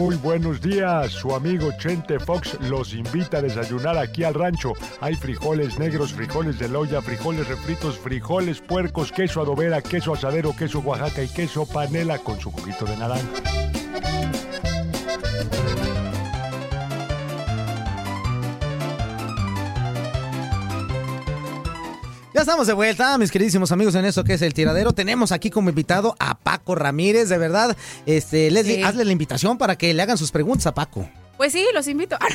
Speaker 18: Muy buenos días, su amigo Chente Fox los invita a desayunar aquí al rancho. Hay frijoles negros, frijoles de loya, frijoles refritos, frijoles puercos, queso adobera, queso asadero, queso Oaxaca y queso panela con su juguito de naranja.
Speaker 5: Ya estamos de vuelta, mis queridísimos amigos, en esto que es el tiradero. Tenemos aquí como invitado a Paco Ramírez, de verdad. Este, Leslie,
Speaker 7: Sí.
Speaker 5: hazle la invitación para que le hagan sus preguntas a Paco.
Speaker 7: Pues sí, los invito.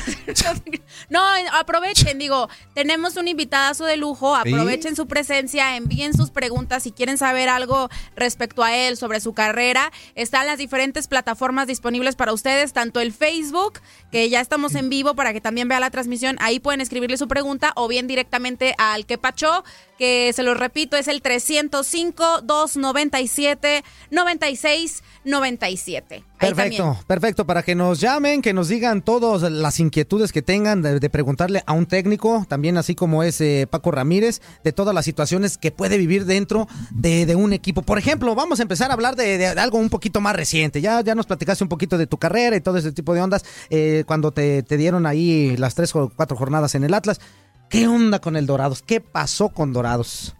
Speaker 7: No, aprovechen, digo, tenemos un invitadazo de lujo, aprovechen su presencia, envíen sus preguntas si quieren saber algo respecto a él, sobre su carrera. Están las diferentes plataformas disponibles para ustedes, tanto el Facebook, que ya estamos en vivo para que también vea la transmisión, ahí pueden escribirle su pregunta, o bien directamente al que pachó, que se los repito, es el 305-297-9697. Ahí también.
Speaker 5: Perfecto, perfecto, para que nos llamen, que nos digan todas las inquietudes que tengan de, de preguntarle a un técnico, también así como es eh, Paco Ramírez, de todas las situaciones que puede vivir dentro de, de un equipo. Por ejemplo, vamos a empezar a hablar de, de algo un poquito más reciente. Ya, ya nos platicaste un poquito de tu carrera y todo ese tipo de ondas, eh, cuando te, te dieron ahí las tres o cuatro jornadas en el Atlas. ¿Qué onda con el Dorados? ¿Qué pasó con Dorados?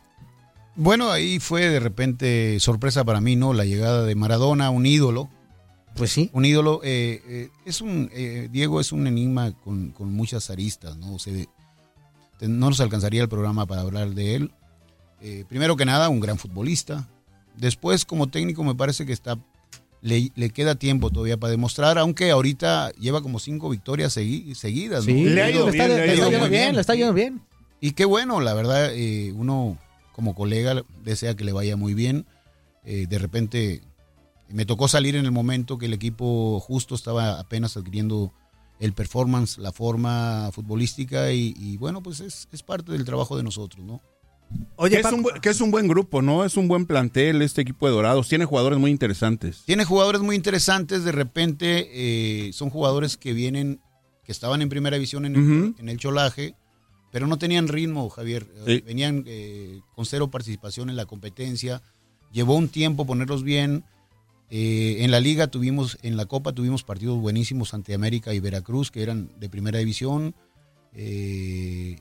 Speaker 16: Bueno, ahí fue de repente sorpresa para mí, ¿no? La llegada de Maradona, un ídolo.
Speaker 5: Pues sí.
Speaker 16: Un ídolo. eh, eh, es un, eh, Diego es un enigma con, con muchas aristas, ¿no? O sea, no nos alcanzaría el programa para hablar de él. Primero que nada, un gran futbolista. Después, como técnico, me parece que está le, le queda tiempo todavía para demostrar, aunque ahorita lleva como cinco victorias segui- seguidas. ¿no?
Speaker 5: Sí, le ha ido bien, le ha ido
Speaker 16: muy
Speaker 5: bien, le está yendo bien.
Speaker 16: Y qué bueno, la verdad, eh, uno como colega desea que le vaya muy bien. Eh, de repente me tocó salir en el momento que el equipo justo estaba apenas adquiriendo el performance, la forma futbolística y, y bueno, pues es, es parte del trabajo de nosotros, ¿no?
Speaker 8: Que, es un, que es un buen grupo, ¿no? Es un buen plantel este equipo de Dorados. Tiene jugadores muy interesantes.
Speaker 16: Tiene jugadores muy interesantes, de repente eh, son jugadores que vienen, que estaban en primera división en el, en el cholaje, pero no tenían ritmo, Javier. Eh,
Speaker 8: Sí.
Speaker 16: Venían eh, con cero participación en la competencia. Llevó un tiempo ponerlos bien. Eh, en la liga tuvimos, en la Copa tuvimos partidos buenísimos ante América y Veracruz, que eran de primera división. Eh,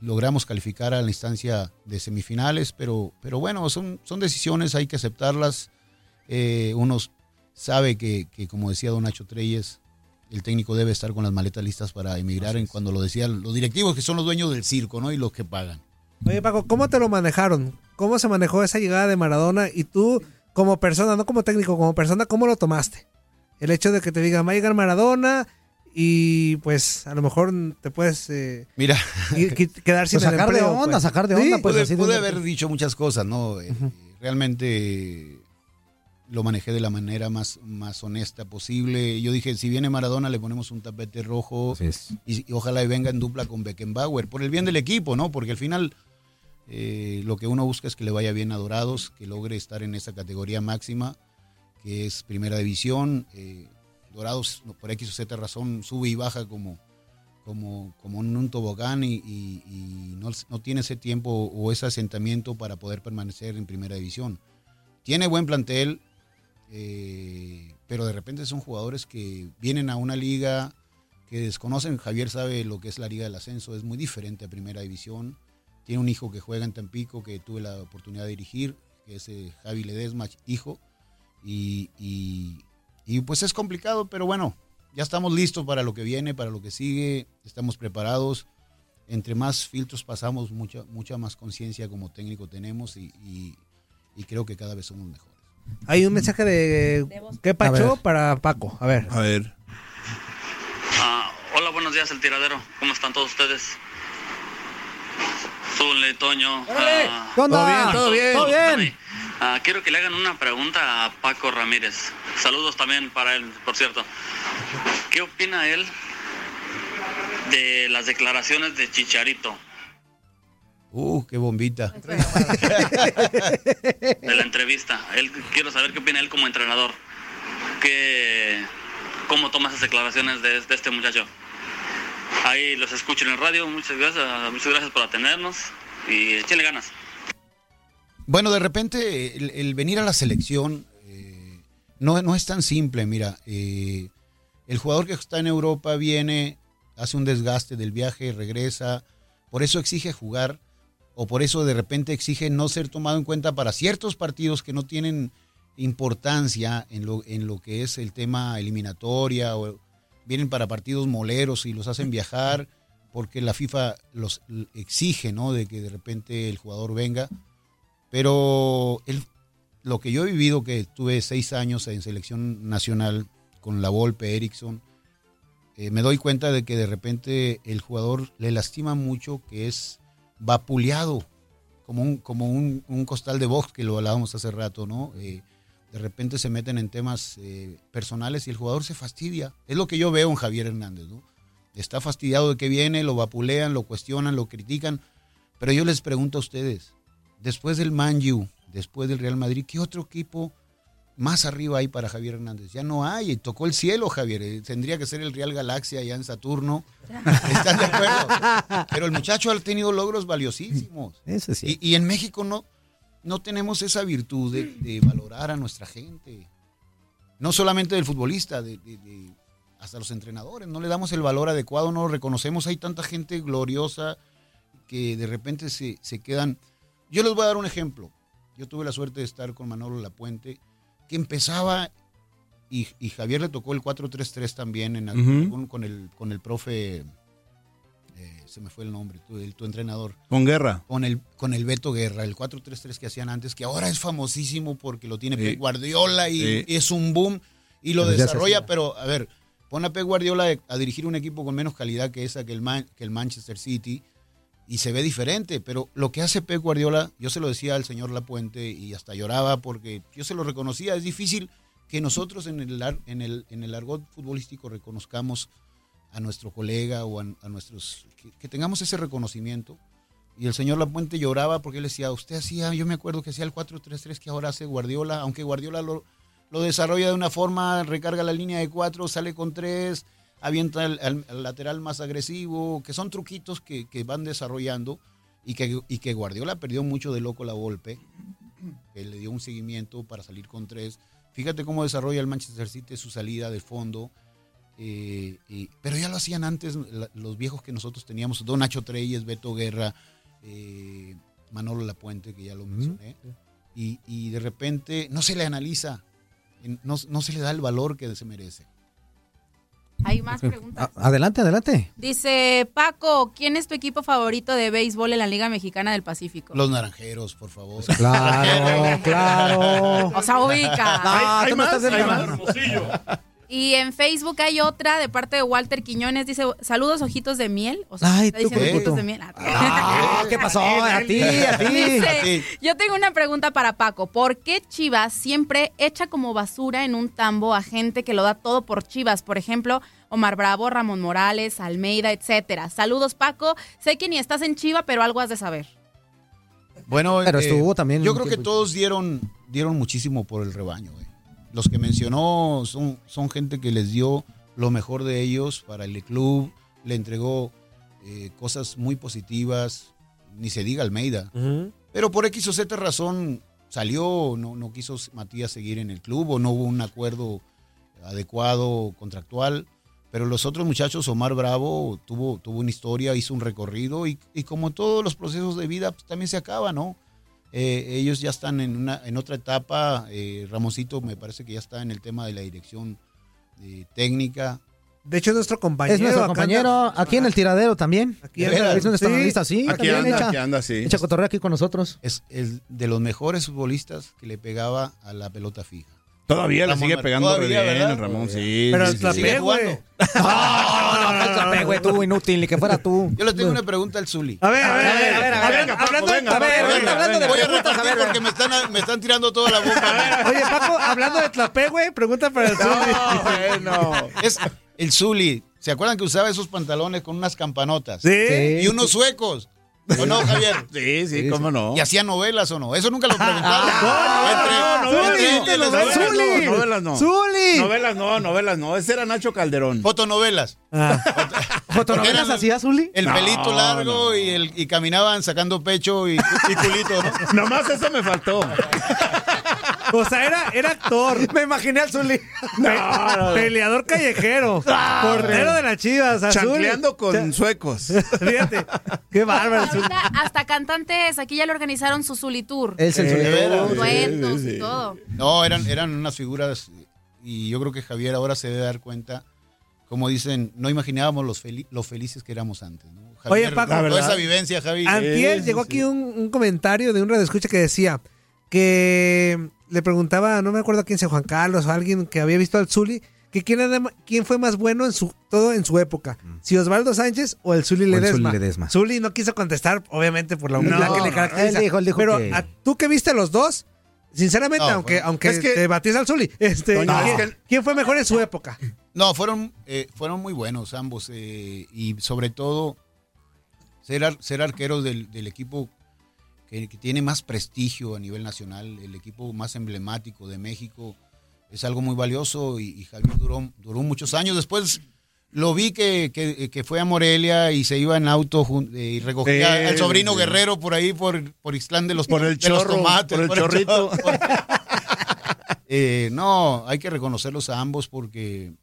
Speaker 16: logramos calificar a la instancia de semifinales, pero, pero bueno, son, son decisiones, hay que aceptarlas. Eh, uno sabe que, que, como decía don Nacho Treyes, el técnico debe estar con las maletas listas para emigrar, en cuando lo decían los directivos, que son los dueños del circo, ¿no? Y los que pagan.
Speaker 6: Oye, Paco, ¿cómo te lo manejaron? ¿Cómo se manejó esa llegada de Maradona? Y tú, como persona, no como técnico, como persona, ¿cómo lo tomaste? El hecho de que te digan, va a llegar Maradona y pues a lo mejor te puedes eh,
Speaker 16: Mira,
Speaker 6: quedar sin
Speaker 5: Pues
Speaker 6: el
Speaker 5: sacar de onda,
Speaker 6: pues.
Speaker 5: sacar de
Speaker 6: Sí,
Speaker 5: onda, pues
Speaker 16: pude,
Speaker 5: así de-
Speaker 16: pude haber dicho muchas cosas, ¿no? Eh, Realmente lo manejé de la manera más, más honesta posible. Yo dije, si viene Maradona, le ponemos un tapete rojo y, y ojalá y venga en dupla con Beckenbauer, por el bien del equipo, ¿no? Porque al final eh, lo que uno busca es que le vaya bien a Dorados, que logre estar en esa categoría máxima, que es primera división. Eh, Dorados, no, por X o Z razón, sube y baja como, como, como en un tobogán y, no, no tiene ese tiempo o ese asentamiento para poder permanecer en primera división. Tiene buen plantel, eh, pero de repente son jugadores que vienen a una liga que desconocen. Javier sabe lo que es la liga del ascenso, es muy diferente a primera división. Tiene un hijo que juega en Tampico que tuve la oportunidad de dirigir, que es eh, Javi Ledesma, hijo. Y- y, pues es complicado, pero bueno, ya estamos listos para lo que viene, para lo que sigue, estamos preparados. Entre más filtros pasamos, mucha, mucha más conciencia como técnico tenemos y, y- y creo que cada vez somos mejores.
Speaker 6: Hay un mensaje de ¿Qué Pacho para Paco? A ver.
Speaker 8: A ver.
Speaker 19: Ah, hola, buenos días, el tiradero. ¿Cómo están todos ustedes? Zule, Toño.
Speaker 6: ¿Qué onda?
Speaker 19: Todo bien,
Speaker 6: Todo bien. Todo bien.
Speaker 19: Ah, quiero que le hagan una pregunta a Paco Ramírez. Saludos también para él, por cierto. ¿Qué opina él de las declaraciones de Chicharito,
Speaker 16: Uh, qué bombita.
Speaker 19: de la entrevista? Él, quiero saber qué opina él como entrenador. ¿Qué, ¿Cómo toma esas declaraciones de, de este muchacho? Ahí los escucho en el radio. Muchas gracias, muchas gracias por atendernos y échenle ganas.
Speaker 16: Bueno, de repente el, venir a la selección eh, no, no es tan simple. Mira, eh, el jugador que está en Europa viene, hace un desgaste del viaje, regresa, por eso exige jugar o por eso de repente exige no ser tomado en cuenta para ciertos partidos que no tienen importancia en lo, en lo que es el tema eliminatoria o vienen para partidos moleros y los hacen viajar porque la FIFA los exige, ¿no? De que de repente el jugador venga. Pero el- lo que yo he vivido, que tuve seis años en selección nacional con la Volpe, Erickson, eh, me doy cuenta de que de repente el jugador le lastima mucho que es vapuleado, como un, como un, un costal de box que lo hablábamos hace rato, ¿no? Eh, de repente se meten en temas eh, personales y el jugador se fastidia. Es lo que yo veo en Javier Hernández, ¿no? Está fastidiado de que viene, lo vapulean, lo cuestionan, lo critican. Pero yo les pregunto a ustedes, después del Man U, después del Real Madrid, ¿qué otro equipo más arriba hay para Javier Hernández? Ya no hay, tocó el cielo Javier, eh, tendría que ser el Real Galaxia allá en Saturno. ¿Están de acuerdo? Pero el muchacho ha tenido logros valiosísimos.
Speaker 5: Eso sí.
Speaker 16: Y, y en México no, no tenemos esa virtud de, de valorar a nuestra gente. No solamente del futbolista, de, de- de- hasta los entrenadores. No le damos el valor adecuado, no lo reconocemos. Hay tanta gente gloriosa que de repente se, se quedan. Yo les voy a dar un ejemplo. Yo tuve la suerte de estar con Manolo Lapuente, que empezaba y, y Javier le tocó el 4-3-3 también en con, el, con el profe, eh, se me fue el nombre, tu, el- tu entrenador.
Speaker 8: Con guerra.
Speaker 16: Con el, con el Beto Guerra, el 4-3-3 que hacían antes, que ahora es famosísimo porque lo tiene
Speaker 8: Sí.
Speaker 16: Pep Guardiola y
Speaker 8: Sí.
Speaker 16: es un boom y lo
Speaker 8: Pero
Speaker 16: desarrolla, pero a ver, pon a Pep Guardiola a dirigir un equipo con menos calidad que esa que el, Man- que el Manchester City y se ve diferente, pero lo que hace Pep Guardiola, yo se lo decía al señor Lapuente y hasta lloraba porque yo se lo reconocía, es difícil que nosotros en el, en el, en el argot futbolístico reconozcamos a nuestro colega o a, a nuestros, que, que tengamos ese reconocimiento. Y el señor Lapuente lloraba porque él decía, usted hacía, yo me acuerdo que hacía el 4-3-3 que ahora hace Guardiola, aunque Guardiola lo, lo desarrolla de una forma, recarga la línea de cuatro, sale con tres, avienta al, al- al lateral más agresivo, que son truquitos que, que van desarrollando y que, y que Guardiola perdió mucho de loco la golpe, que le dio un seguimiento para salir con tres. Fíjate cómo desarrolla el Manchester City su salida de fondo. eh, pero ya lo hacían antes la- los viejos que nosotros teníamos, Don Nacho Treyes, Beto Guerra, eh, Manolo Lapuente, que ya lo mencioné. Y, y de repente no se le analiza, no, no se le da el valor que se merece.
Speaker 7: Hay más preguntas.
Speaker 5: A- adelante, adelante.
Speaker 7: Dice Paco, ¿quién es tu equipo favorito de béisbol en la Liga Mexicana del Pacífico?
Speaker 16: Los naranjeros, por favor.
Speaker 5: Claro, claro.
Speaker 7: O sea, ubica.
Speaker 5: No, tú no estás del-
Speaker 7: Y en Facebook hay otra de parte de Walter Quiñones. Dice, saludos ojitos de miel. O sea,
Speaker 5: Ay,
Speaker 7: está
Speaker 5: tú,
Speaker 7: diciendo
Speaker 5: ¿qué?
Speaker 7: ojitos de miel.
Speaker 5: Ah, ¿qué pasó? A ti, a ti.
Speaker 7: Dice, yo tengo una pregunta para Paco. ¿Por qué Chivas siempre echa como basura en un tambo a gente que lo da todo por Chivas? Por ejemplo, Omar Bravo, Ramón Morales, Almeida, etcétera. Saludos, Paco. Sé que ni estás en Chiva, pero algo has de saber.
Speaker 16: Bueno,
Speaker 5: Pero
Speaker 16: eh,
Speaker 5: estuvo también
Speaker 16: Yo creo que todos dieron, dieron muchísimo por el rebaño. güey. Los que mencionó son, son gente que les dio lo mejor de ellos para el club, le entregó eh, cosas muy positivas, ni se diga Almeida. Pero por X o Z razón, salió, no, no quiso Matías seguir en el club o no hubo un acuerdo adecuado contractual. Pero los otros muchachos, Omar Bravo tuvo, tuvo una historia, hizo un recorrido y, y como todos los procesos de vida, pues, también se acaba, ¿no? Eh, ellos ya están en, una, en otra etapa. Eh, Ramosito me parece que ya está en el tema de la dirección eh, técnica.
Speaker 6: De hecho, es nuestro compañero.
Speaker 5: Es nuestro compañero
Speaker 6: anda-
Speaker 5: aquí en el tiradero también.
Speaker 6: Aquí anda.
Speaker 5: es nuestro
Speaker 6: Sí.
Speaker 5: analista, sí.
Speaker 16: Aquí
Speaker 5: también
Speaker 16: anda,
Speaker 5: echa,
Speaker 16: aquí anda, sí.
Speaker 5: Echa cotorreo aquí con nosotros.
Speaker 16: Es el de los mejores futbolistas que le pegaba a la pelota fija.
Speaker 8: Todavía le
Speaker 16: Ramón
Speaker 8: sigue
Speaker 16: Mar-
Speaker 8: pegando re bien
Speaker 16: ¿verdad?
Speaker 8: el Ramón, sí.
Speaker 16: Pero
Speaker 8: sí,
Speaker 16: el
Speaker 8: sí.
Speaker 16: güey.
Speaker 5: No, no, el Tlapé, güey, tú inútil, ni que fuera tú.
Speaker 16: Yo le tengo una pregunta al Zuli.
Speaker 6: A ver, a ver,
Speaker 5: a ver, a ver, a ver. Hablando-
Speaker 16: venga,
Speaker 5: a ver,
Speaker 16: Paco,
Speaker 5: venga,
Speaker 16: venga,
Speaker 5: hablando de
Speaker 16: Voy a
Speaker 5: preguntas, a
Speaker 16: repartir
Speaker 5: ver,
Speaker 16: porque me están, me están tirando toda la boca.
Speaker 6: Oye, Paco, hablando de Tlapé, güey, pregunta para el Zuli.
Speaker 16: No, Es el Zuli. ¿Se acuerdan que usaba esos pantalones con unas campanotas?
Speaker 6: Sí.
Speaker 16: Y unos suecos. ¿O no, Javier?
Speaker 8: Sí, sí, cómo no.
Speaker 16: ¿Y hacía novelas o no? Eso nunca lo preguntaron.
Speaker 8: No, no,
Speaker 16: Entre-
Speaker 8: novelas,
Speaker 16: entre
Speaker 8: no,
Speaker 16: los-
Speaker 8: novelas,
Speaker 16: Zuli.
Speaker 8: no, novelas no.
Speaker 16: Zuli.
Speaker 8: Novelas no, novelas no. Ese era Nacho Calderón.
Speaker 16: Fotonovelas.
Speaker 5: ¿Fotonovelas
Speaker 16: Porque
Speaker 5: hacía Zuli?
Speaker 16: El
Speaker 8: No,
Speaker 16: pelito largo y, el, y caminaban sacando pecho y, y culito, ¿no?
Speaker 8: Nomás eso me faltó.
Speaker 6: O sea, era, era actor.
Speaker 5: Me imaginé al Zuli.
Speaker 6: Pe-
Speaker 8: no.
Speaker 6: Peleador callejero.
Speaker 8: Ah,
Speaker 6: portero de las chivas. Azul.
Speaker 8: Chancleando con suecos.
Speaker 6: Fíjate. Qué bárbaro. Zuli.
Speaker 7: Ahorita hasta cantantes, aquí ya le organizaron su Zuli Tour.
Speaker 16: Es el Zuli Tour.
Speaker 7: Duetos
Speaker 16: Sí, sí,
Speaker 7: y todo.
Speaker 16: No, eran, eran unas figuras y yo creo que Javier ahora se debe dar cuenta, como dicen, no imaginábamos los, fel- los felices que éramos antes. ¿no?
Speaker 6: Oye,
Speaker 16: Javier,
Speaker 6: Paco,
Speaker 16: toda esa vivencia, Javi.
Speaker 6: Antier
Speaker 16: Sí,
Speaker 6: llegó
Speaker 16: sí,
Speaker 6: aquí un, un comentario de un radio escucha que decía que le preguntaba, no me acuerdo a quién sea Juan Carlos o alguien que había visto al Zuli, que quién, era quién fue más bueno en su todo en su época, si Osvaldo Sánchez o el Zuli
Speaker 5: Mm.
Speaker 6: Ledesma.
Speaker 5: Zuli Ledesma.
Speaker 6: Zuli no quiso contestar, obviamente por la humildad
Speaker 5: No,
Speaker 6: que le caracteriza.
Speaker 5: él dijo- él dijo
Speaker 6: pero
Speaker 5: que-
Speaker 6: a- tú que viste a los dos, sinceramente,
Speaker 16: No,
Speaker 6: aunque, aunque
Speaker 16: Es que-
Speaker 6: te batías al Zuli, este,
Speaker 16: Toño,
Speaker 6: ¿quién,
Speaker 16: es que-
Speaker 6: quién fue mejor en su época?
Speaker 16: No, fueron, eh, fueron muy buenos ambos eh, y sobre todo ser, ar- ser arqueros del, del equipo que, que tiene más prestigio a nivel nacional, el equipo más emblemático de México, es algo muy valioso y, y Javier duró, duró muchos años. Después lo vi que, que- que fue a Morelia y se iba en auto eh, y recogía
Speaker 8: Sí,
Speaker 16: al sobrino
Speaker 8: sí.
Speaker 16: Guerrero por ahí, por, por Ixtlán de los,
Speaker 8: Por el
Speaker 16: los
Speaker 8: chorro,
Speaker 16: tomates.
Speaker 8: por el chorrito.
Speaker 16: por- Eh, no, hay que reconocerlos a ambos porque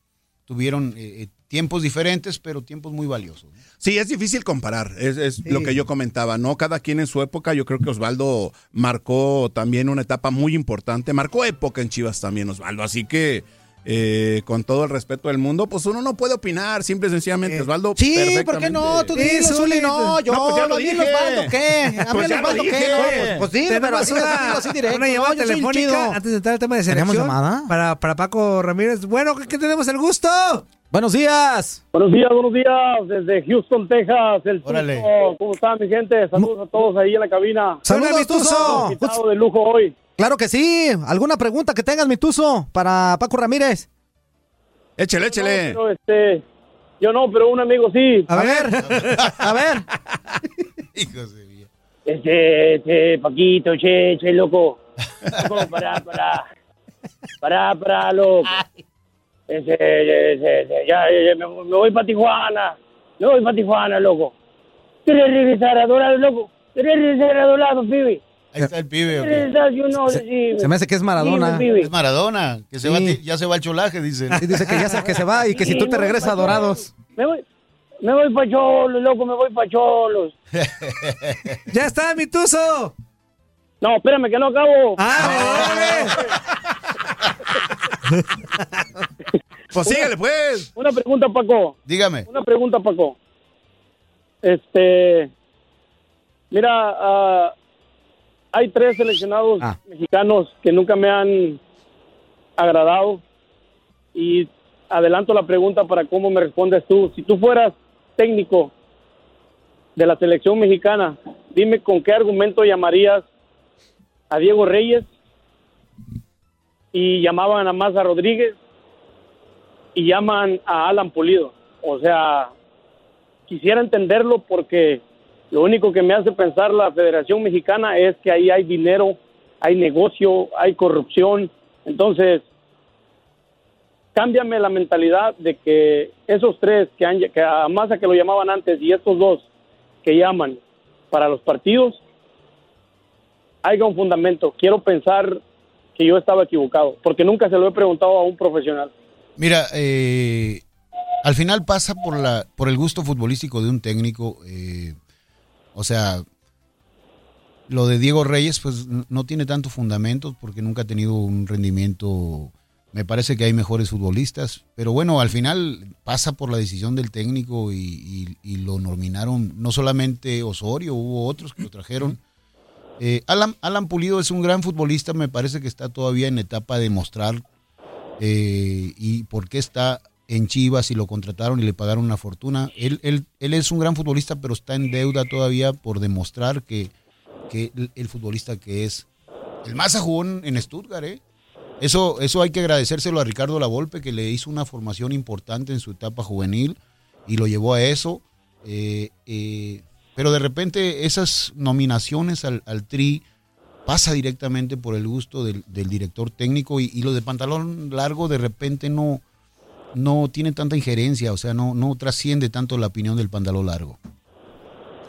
Speaker 16: tuvieron eh, eh, tiempos diferentes, pero tiempos muy valiosos. ¿no?
Speaker 8: Sí, es difícil comparar, es, es
Speaker 16: Sí.
Speaker 8: lo que yo comentaba, ¿no? Cada quien en su época, yo creo que Osvaldo marcó también una etapa muy importante, marcó época en Chivas también Osvaldo, así que eh, con todo el respeto del mundo, pues uno no puede opinar, simple y sencillamente, Osvaldo.
Speaker 5: Eh, Sí, ¿por qué no? Tú dilo, Zuli, no, yo,
Speaker 8: pues ya lo
Speaker 5: no,
Speaker 8: dije.
Speaker 5: Osvaldo, ¿qué? A mí
Speaker 8: Pues lo
Speaker 5: Osvaldo, ¿qué? No, pues, pues dilo, pero así, así directo.
Speaker 6: una llamada
Speaker 5: no,
Speaker 6: telefónica antes de entrar al tema de
Speaker 5: ¿Tenemos
Speaker 6: selección.
Speaker 5: llamada?
Speaker 6: Para, para Paco Ramírez. Bueno, ¿qué, qué tenemos el gusto?
Speaker 5: Buenos días.
Speaker 20: Buenos días, buenos días, desde Houston, Texas, el
Speaker 16: Órale.
Speaker 20: Tuzo. ¿Cómo están, mi gente? Saludos a todos ahí en la cabina.
Speaker 5: Saludos, Tuzo.
Speaker 20: Invitado de lujo hoy.
Speaker 5: Claro que sí. ¿Alguna pregunta que tengas, mi Tuzo, para Paco Ramírez?
Speaker 8: Échale,
Speaker 20: No, pero, este, yo no, pero un amigo sí.
Speaker 5: A ver, a ver.
Speaker 20: Este, este, Paquito, che, che, loco. Loco, pará, pará. Pará, pará, loco. Este, este, este, ya, ya, ya, me, me voy para Tijuana. Me voy para Tijuana, loco. ¿Quieres regresar a Dorado, loco? ¿Quieres regresar a Dorado, pibe?
Speaker 16: Ahí está el pibe.
Speaker 20: no.
Speaker 5: Se me hace que es Maradona.
Speaker 16: Es Maradona, que se
Speaker 5: Sí.
Speaker 16: va, ya se va al cholaje, dicen.
Speaker 5: Y dice que ya se, que se va y que si tú te regresas a Dorados.
Speaker 20: Me voy, me voy para Cholos, loco, me voy para Cholos.
Speaker 6: Ya está, mi Tuzo.
Speaker 20: No, espérame, que no acabo.
Speaker 6: Ah,
Speaker 8: Pues síguele, pues.
Speaker 20: Una pregunta, Paco.
Speaker 16: Dígame.
Speaker 20: Una pregunta, Paco. Este, mira, ah, hay tres seleccionados
Speaker 5: Ah.
Speaker 20: mexicanos que nunca me han agradado y adelanto la pregunta para cómo me respondes tú. Si tú fueras técnico de la selección mexicana, dime con qué argumento llamarías a Diego Reyes y llamaban a Maza Rodríguez y llaman a Alan Pulido. O sea, quisiera entenderlo porque lo único que me hace pensar la Federación Mexicana es que ahí hay dinero, hay negocio, hay corrupción. Entonces, cámbiame la mentalidad de que esos tres que, han, que a que lo llamaban antes y estos dos que llaman para los partidos,
Speaker 21: haya un fundamento. Quiero pensar que yo estaba equivocado, porque nunca se lo he preguntado a un profesional.
Speaker 16: Mira, eh, al final pasa por la por el gusto futbolístico de un técnico. eh, o sea, lo de Diego Reyes, pues no tiene tanto fundamento porque nunca ha tenido un rendimiento. Me parece que hay mejores futbolistas, pero bueno, al final pasa por la decisión del técnico y, y- y lo nominaron no solamente Osorio, hubo otros que lo trajeron. Eh, Alan, Alan Pulido es un gran futbolista, me parece que está todavía en etapa de mostrar eh, y por qué está en Chivas y lo contrataron y le pagaron una fortuna. Él, él, él es un gran futbolista, pero está en deuda todavía por demostrar que, que el, futbolista que es. El Maza jugó en, en Stuttgart, ¿eh? Eso, eso hay que agradecérselo a Ricardo Lavolpe, que le hizo una formación importante en su etapa juvenil y lo llevó a eso. Eh, eh, pero de repente esas nominaciones al, al Tri pasa directamente por el gusto del, del director técnico y, y lo de pantalón largo de repente no, no tiene tanta injerencia, o sea, no, no trasciende tanto la opinión del pantalón largo.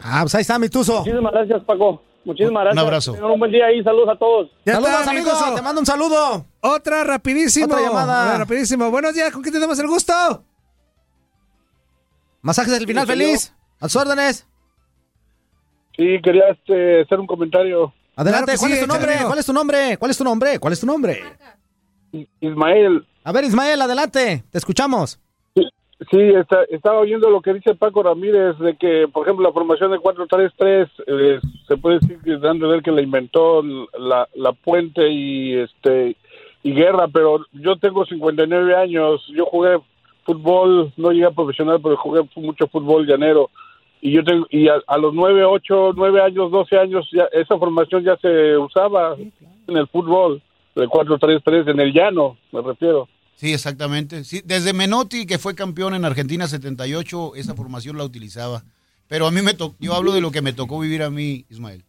Speaker 5: Ah, pues ahí está mi tuzo.
Speaker 21: Muchísimas gracias, Paco. Muchísimas gracias.
Speaker 16: abrazo.
Speaker 21: Tengan un buen día ahí. Saludos a todos.
Speaker 6: Ya
Speaker 5: Saludos,
Speaker 6: está,
Speaker 5: amigos.
Speaker 6: amigo.
Speaker 5: Te mando un saludo.
Speaker 6: Otra rapidísimo.
Speaker 5: Otra llamada.
Speaker 6: Otra rapidísimo. Buenos días, ¿con quién tenemos el gusto?
Speaker 5: Masajes del final
Speaker 21: Sí,
Speaker 5: feliz. A sus órdenes.
Speaker 22: Sí, quería este, hacer un comentario.
Speaker 5: Adelante,
Speaker 6: Claro
Speaker 5: ¿cuál
Speaker 6: sí,
Speaker 5: es tu nombre? ¿Cuál es tu nombre? ¿Cuál es tu nombre? ¿Cuál es tu nombre?
Speaker 22: Ismael,
Speaker 5: A ver, Ismael, adelante. Te escuchamos.
Speaker 22: sí, está- estaba oyendo lo que dice Paco Ramírez de que, por ejemplo, la formación de 4-3-3 eh, se puede decir que dan de ver que la inventó la, la Puente y este y Guerra, pero yo tengo 59 años, yo jugué fútbol, no llegué a profesional, pero jugué mucho fútbol llanero y yo tengo y a, los 9, 8, 9 años, 12 años ya esa formación ya se usaba en el fútbol, de 4-3-3 en el llano, me refiero.
Speaker 16: Sí, exactamente. Sí, desde Menotti, que fue campeón en Argentina 78, esa formación la utilizaba. Pero a mí me tocó, yo hablo de lo que me tocó vivir a mí, Ismael.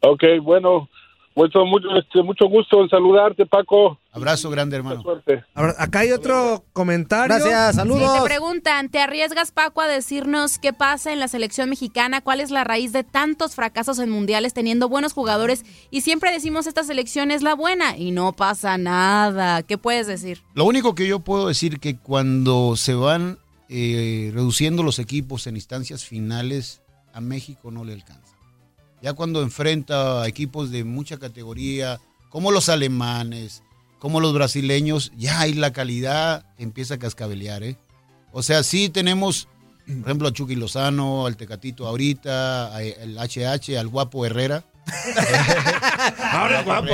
Speaker 22: Ok, bueno, mucho, mucho, este, mucho gusto en saludarte, Paco.
Speaker 16: Abrazo grande, hermano.
Speaker 22: Suerte.
Speaker 6: Ahora, acá hay otro comentario.
Speaker 5: Gracias,
Speaker 7: Sí,
Speaker 5: saludos.
Speaker 7: te preguntan, ¿te arriesgas, Paco, a decirnos qué pasa en la selección mexicana? ¿Cuál es la raíz de tantos fracasos en mundiales teniendo buenos jugadores? Y siempre decimos esta selección es la buena y no pasa nada. ¿Qué puedes decir?
Speaker 16: Lo único que yo puedo decir que cuando se van eh, reduciendo los equipos en instancias finales, a México no le alcanza. Ya cuando enfrenta a equipos de mucha categoría, como los alemanes, como los brasileños, ya ahí la calidad empieza a cascabelear, ¿eh? O sea, sí tenemos, por ejemplo, a Chucky Lozano, al Tecatito ahorita, a- el HH, al guapo Herrera.
Speaker 17: Ahora guapo,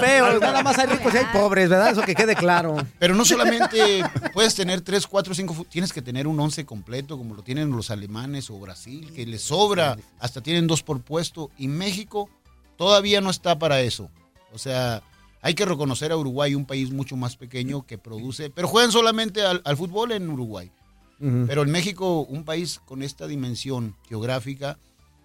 Speaker 5: feos, nada más hay ricos y hay pobres, ¿verdad? Eso que quede claro.
Speaker 16: Pero no solamente puedes tener 3, 4, 5, tienes que tener un 11 completo como lo tienen los alemanes o Brasil, que les sobra, hasta tienen dos por puesto. Y México todavía no está para eso. O sea, hay que reconocer a Uruguay, un país mucho más pequeño que produce, pero juegan solamente al, al fútbol en Uruguay. Pero en México, un país con esta dimensión geográfica,